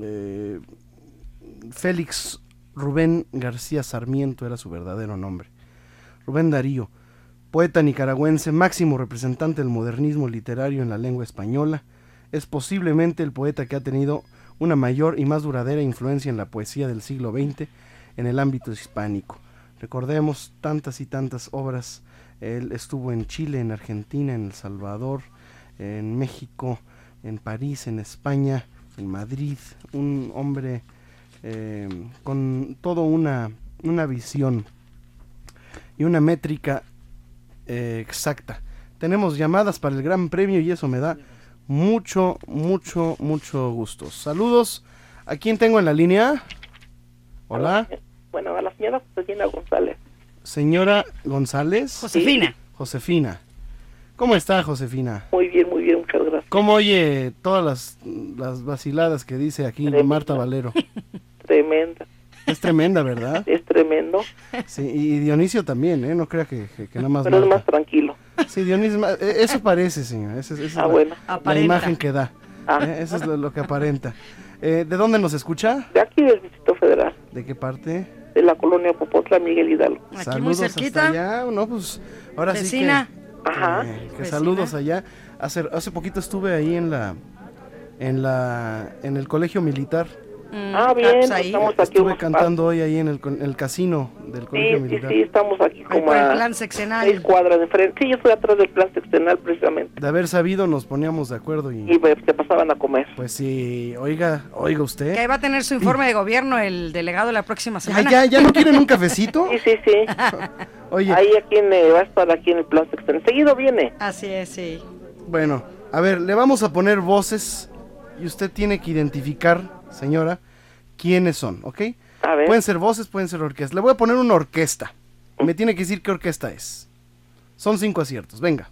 eh, Félix Rubén García Sarmiento era su verdadero nombre. Rubén Darío, poeta nicaragüense, máximo representante del modernismo literario en la lengua española, es posiblemente el poeta que ha tenido una mayor y más duradera influencia en la poesía del siglo XX en el ámbito hispánico. Recordemos tantas y tantas obras. Él estuvo en Chile, en Argentina, en El Salvador, en México, en París, en España, en Madrid. Un hombre eh, con toda una, una visión y una métrica eh, exacta. Tenemos llamadas para el Gran Premio y eso me da mucho, mucho, mucho gusto. Saludos. ¿A quién tengo en la línea? Hola. Bueno, a la señora Josefina González. Señora González. Josefina. Josefina. ¿Cómo está Josefina? Muy bien, muy bien, muchas gracias. ¿Cómo oye todas las, las vaciladas que dice aquí Marta Valero? (laughs) Tremenda. Es tremenda, ¿verdad? Es tremendo, Sí, y Dionisio también, ¿eh? No crea que, que- que nada más pero es más tranquilo. Sí, Dionisio, eh, eso parece, señor. Esa, esa es Ah, la, bueno. la imagen que da. Ah. Eh, Eso es lo, lo que aparenta. Eh, ¿De dónde nos escucha? De aquí del Distrito Federal, ¿De qué parte? De la colonia Popotla, Miguel Hidalgo. Saludos hasta allá. No, pues ahora Vecina. sí Ajá. que saludos allá. Hace, hace poquito estuve ahí en la en la en el colegio militar. Ah, bien, pues estamos aquí Estuve unos cantando hoy ahí en el, el casino del colegio Sí, sí, militar. sí, estamos aquí como por el a plan sexenal. seis cuadras de frente. Sí, yo estoy atrás del plan sexenal precisamente. De haber sabido nos poníamos de acuerdo y Y pues, se pasaban a comer. pues sí, oiga, oiga usted. Que ahí va a tener su informe de gobierno el delegado la próxima Ah, semana. ya, ya no quieren un (laughs) cafecito. Sí, sí, sí. (laughs) Oye, Ahí aquí en, eh, va a estar aquí en el plan sexenal. Seguido viene. Así es, sí. bueno, a ver, le vamos a poner voces y usted tiene que identificar, señora, quiénes son, ¿ok? A ver. Pueden ser voces, pueden ser orquestas. Le voy a poner una orquesta. Me tiene que decir qué orquesta es. Son cinco aciertos, venga.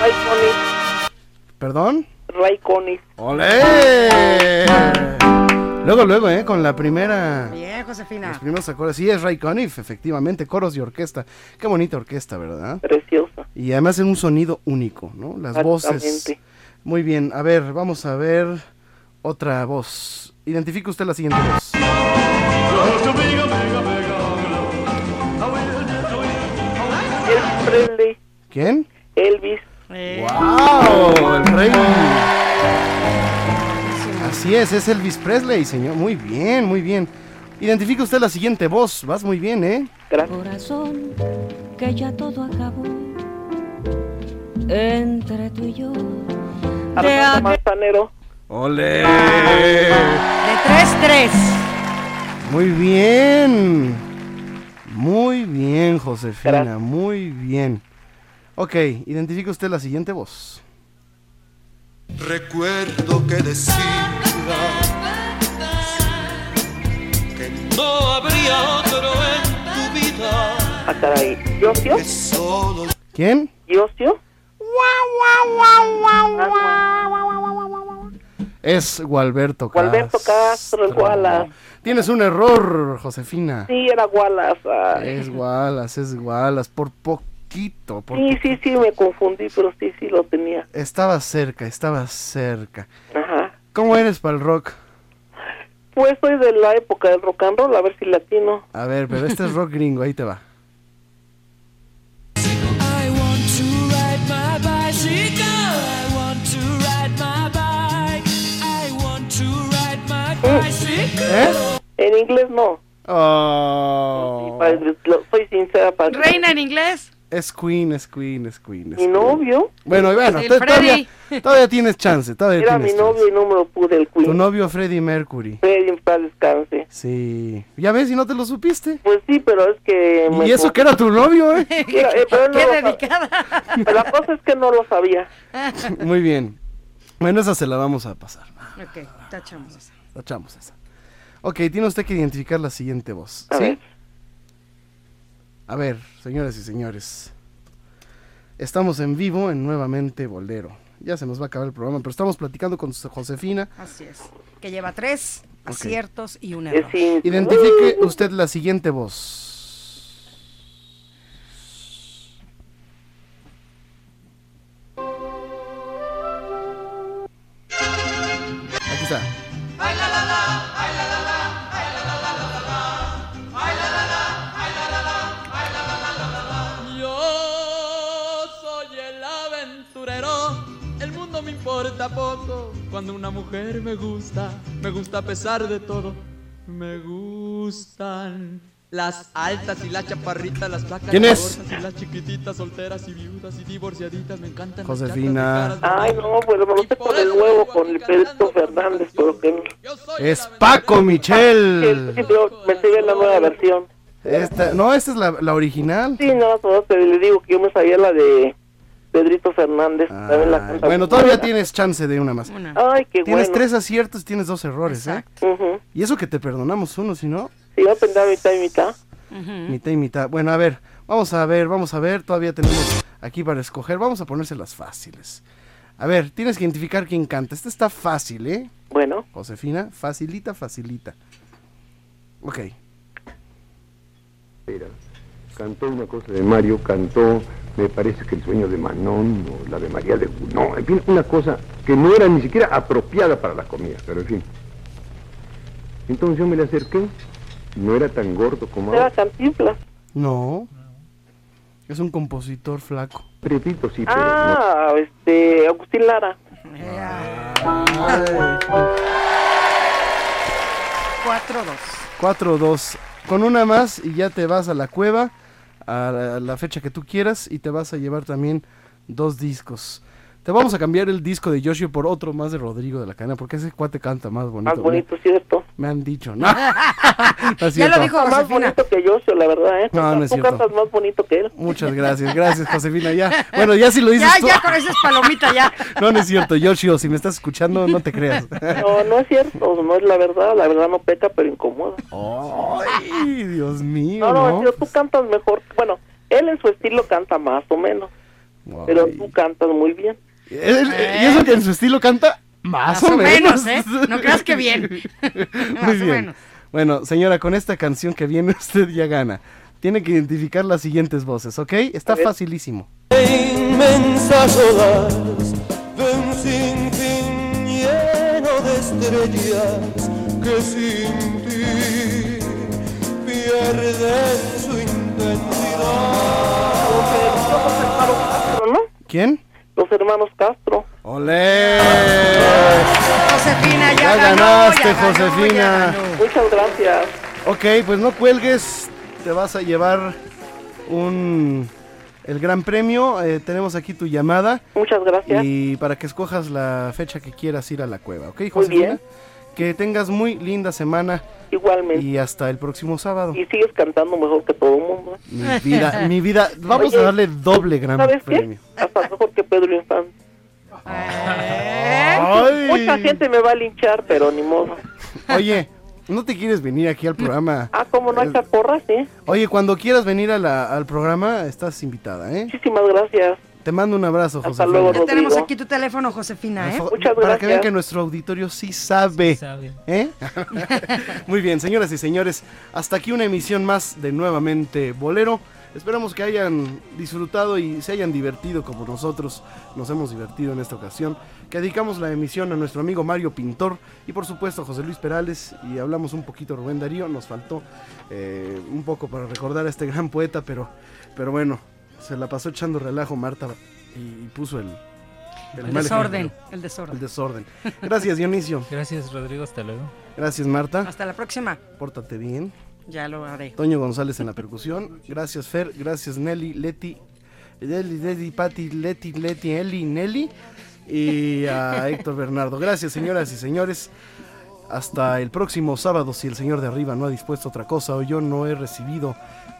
Ray Conis. ¿Perdón? Ray Conis. ¡Olé! Luego, luego, ¿eh? Con la primera... Bien, Josefina. Los primeros acordes. Sí, es Ray Conniff, efectivamente, coros y orquesta. Qué bonita orquesta, ¿verdad? Preciosa. Y además en un sonido único, ¿no? Las voces. Muy bien, a ver, vamos a ver otra voz. Identifique usted la siguiente voz. Elvis Presley. ¿Quién? Elvis. ¡Wow! El rey. Así es, es Elvis Presley, señor. Muy bien, muy bien. Identifique usted la siguiente voz. Vas muy bien, ¿eh? Corazón, que ya todo acabó entre tú y yo. De Armando Manzanero. ¡Ole! De 3-3. Muy bien. Muy bien, Josefina. Muy bien. Ok, identifique usted la siguiente voz. Recuerdo que decía que no habría otro en tu vida. Ah, caray. ¿Yosio? ¿Quién? ¿Yosio? Es Gualberto Castro. Gualberto Castro, el Wallace. Tienes un error, Josefina. Sí, era Wallace. Es Wallace, es Wallace. Por poquito. Por Sí, sí, sí, me confundí, pero sí, sí lo tenía. Estaba cerca, estaba cerca. Ajá. ¿Cómo eres para el rock? Pues soy de la época del rock and roll, a ver si latino. A ver, pero este es rock gringo, ahí te va. ¿Eh? En inglés no. Oh. Padre, lo- soy sincera, padre. Reina en inglés. Es Queen, es Queen, es Queen. es Mi Queen. novio. Bueno, bueno, El to- todavía, Freddy. todavía tienes chance, todavía Era mi novio y no me lo pude el chance. Tu Queen. novio Freddie Mercury. Freddy, en paz descanse. Sí. ¿Ya ves si no te lo supiste? Pues sí, pero es que... me Y eso que era tu novio, ¿eh? (laughs) Era- eh, pero él no Qué sab- dedicada. Pero la cosa es que no lo sabía. Muy bien. Bueno, esa se la vamos a pasar. ok, tachamos esa. Tachamos esa. Ok, tiene usted que identificar la siguiente voz. A ¿Sí? ver. A ver, señoras y señores. Estamos en vivo en Nuevamente Bolero. Ya se nos va a acabar el programa, pero estamos platicando con Josefina. Así es. Que lleva tres aciertos y un error. Identifique usted la siguiente voz. Importa poco. Cuando una mujer me gusta, me gusta a pesar de todo. Me gustan las altas y las chaparritas, las flacas ¿Quién y es? y las chiquititas, solteras y viudas y divorciaditas. Me encantan las Josefina. Ay, no, pues me lo sé con el nuevo, con el Pedrito Fernández, pero que no. Es Paco Michel. Sí, pero me sigue la nueva versión. Esta, no, esta es la, la original. Sí, no, pero le digo que yo me sabía la de Pedrito Fernández. también la canta bueno, todavía buena. tienes chance de una más. Ay, qué Tienes bueno. tres aciertos y tienes dos errores, ¿eh? Y eso que te perdonamos uno, si no, Sí, va a aprender mitad y mitad. mitad y mitad. Bueno, a ver, vamos a ver, vamos a ver. Todavía tenemos aquí para escoger. Vamos a ponérselas fáciles. A ver, tienes que identificar quién canta. Este está fácil, ¿eh? Bueno. Josefina, facilita, facilita. Ok. Era. Cantó una cosa de Mario, cantó, me parece que el sueño de Manon o la de María de No, en fin, una cosa que no era ni siquiera apropiada para la comida, pero en fin. Entonces yo me le acerqué no era tan gordo como Era ahora. Cantinflas. No. Es un compositor flaco. Prepito, sí, pero Ah, este, Agustín Lara. 4-2. 4-2. Con una más y ya te vas a la cueva a la, fecha que tú quieras y te vas a llevar también dos discos. Te vamos a cambiar el disco de Yoshio por otro más de Rodrigo de la Cadena porque ese cuate canta más bonito. Más bonito, ¿cierto? Me han dicho, ¿no? (laughs) No es Ya lo dijo Más bonito que yo, la verdad, ¿eh? No, no es Tú cierto. cantas más bonito que él. Muchas gracias, gracias Josefina. Ya, bueno, ya si lo dices Ya, tú. ya con esas palomitas ya. (laughs) No, no es cierto, Yoshio, si me estás escuchando, no te creas. No, no es cierto, no es la verdad. La verdad no peca, pero incomoda. Ay, Dios mío. No, no, ¿no? tú cantas mejor. Bueno, él en su estilo canta más o menos. Pero tú cantas muy bien. Él- Y eso que en su estilo canta más, Más o o menos. menos, ¿eh? No creas que bien. (laughs) Más Muy o bien. menos. Bueno, señora, con esta canción que viene (laughs) usted ya gana. Tiene que identificar las siguientes voces, ¿ok? Está facilísimo. inmensas olas de un sinfín lleno de estrellas que sin ti pierden su intensidad. ¿no? ¿Quién? Los hermanos Castro. ¡Olé! Josefina, ya, Ya ganó, ganaste, ya ganó, Josefina. ya ganó. Muchas gracias. Ok, pues no cuelgues. Te vas a llevar un el gran premio. Eh, tenemos aquí tu llamada. Muchas gracias. Y para que escojas la fecha que quieras ir a la cueva, ¿ok, Josefina? bien. Que tengas muy linda semana. Igualmente. Y hasta el próximo sábado. Y sigues cantando mejor que todo el mundo. Mi vida, mi vida. (laughs) Vamos Oye, a darle doble gran ¿Sabes premio. qué? Hasta mejor que Pedro Infante. Ay. Mucha gente me va a linchar, pero ni modo. Oye, ¿no te quieres venir aquí al programa? Ah, como no hay porras, ¿eh? Oye, cuando quieras venir a la- al programa, estás invitada, ¿eh? Muchísimas gracias. Te mando un abrazo, José. Ya tenemos aquí tu teléfono, Josefina, ¿eh? Para que vean que nuestro auditorio sí sabe. sabe. ¿eh? (laughs) Muy bien, señoras y señores, hasta aquí una emisión más de Nuevamente Bolero. Esperamos que hayan disfrutado y se hayan divertido como nosotros nos hemos divertido en esta ocasión. Que dedicamos la emisión a nuestro amigo Mario Pintor y por supuesto a José Luis Perales y hablamos un poquito Rubén Darío. Nos faltó eh, un poco para recordar a este gran poeta, pero, pero bueno, se la pasó echando relajo Marta y, y puso el, El mal desorden, ejemplo. el desorden. El desorden. Gracias, Dionisio. (laughs) Gracias, Rodrigo. Hasta luego. Gracias, Marta. Hasta la próxima. Pórtate bien. Ya lo haré. Toño González en la percusión. Gracias, Fer. Gracias, Nelly, Leti. Nelly, Nelly, Pati, Leti, Leti, Eli, Nelly. Y a Héctor Bernardo. Gracias, señoras y señores. Hasta el próximo sábado, si el Señor de arriba no ha dispuesto otra cosa o yo no he recibido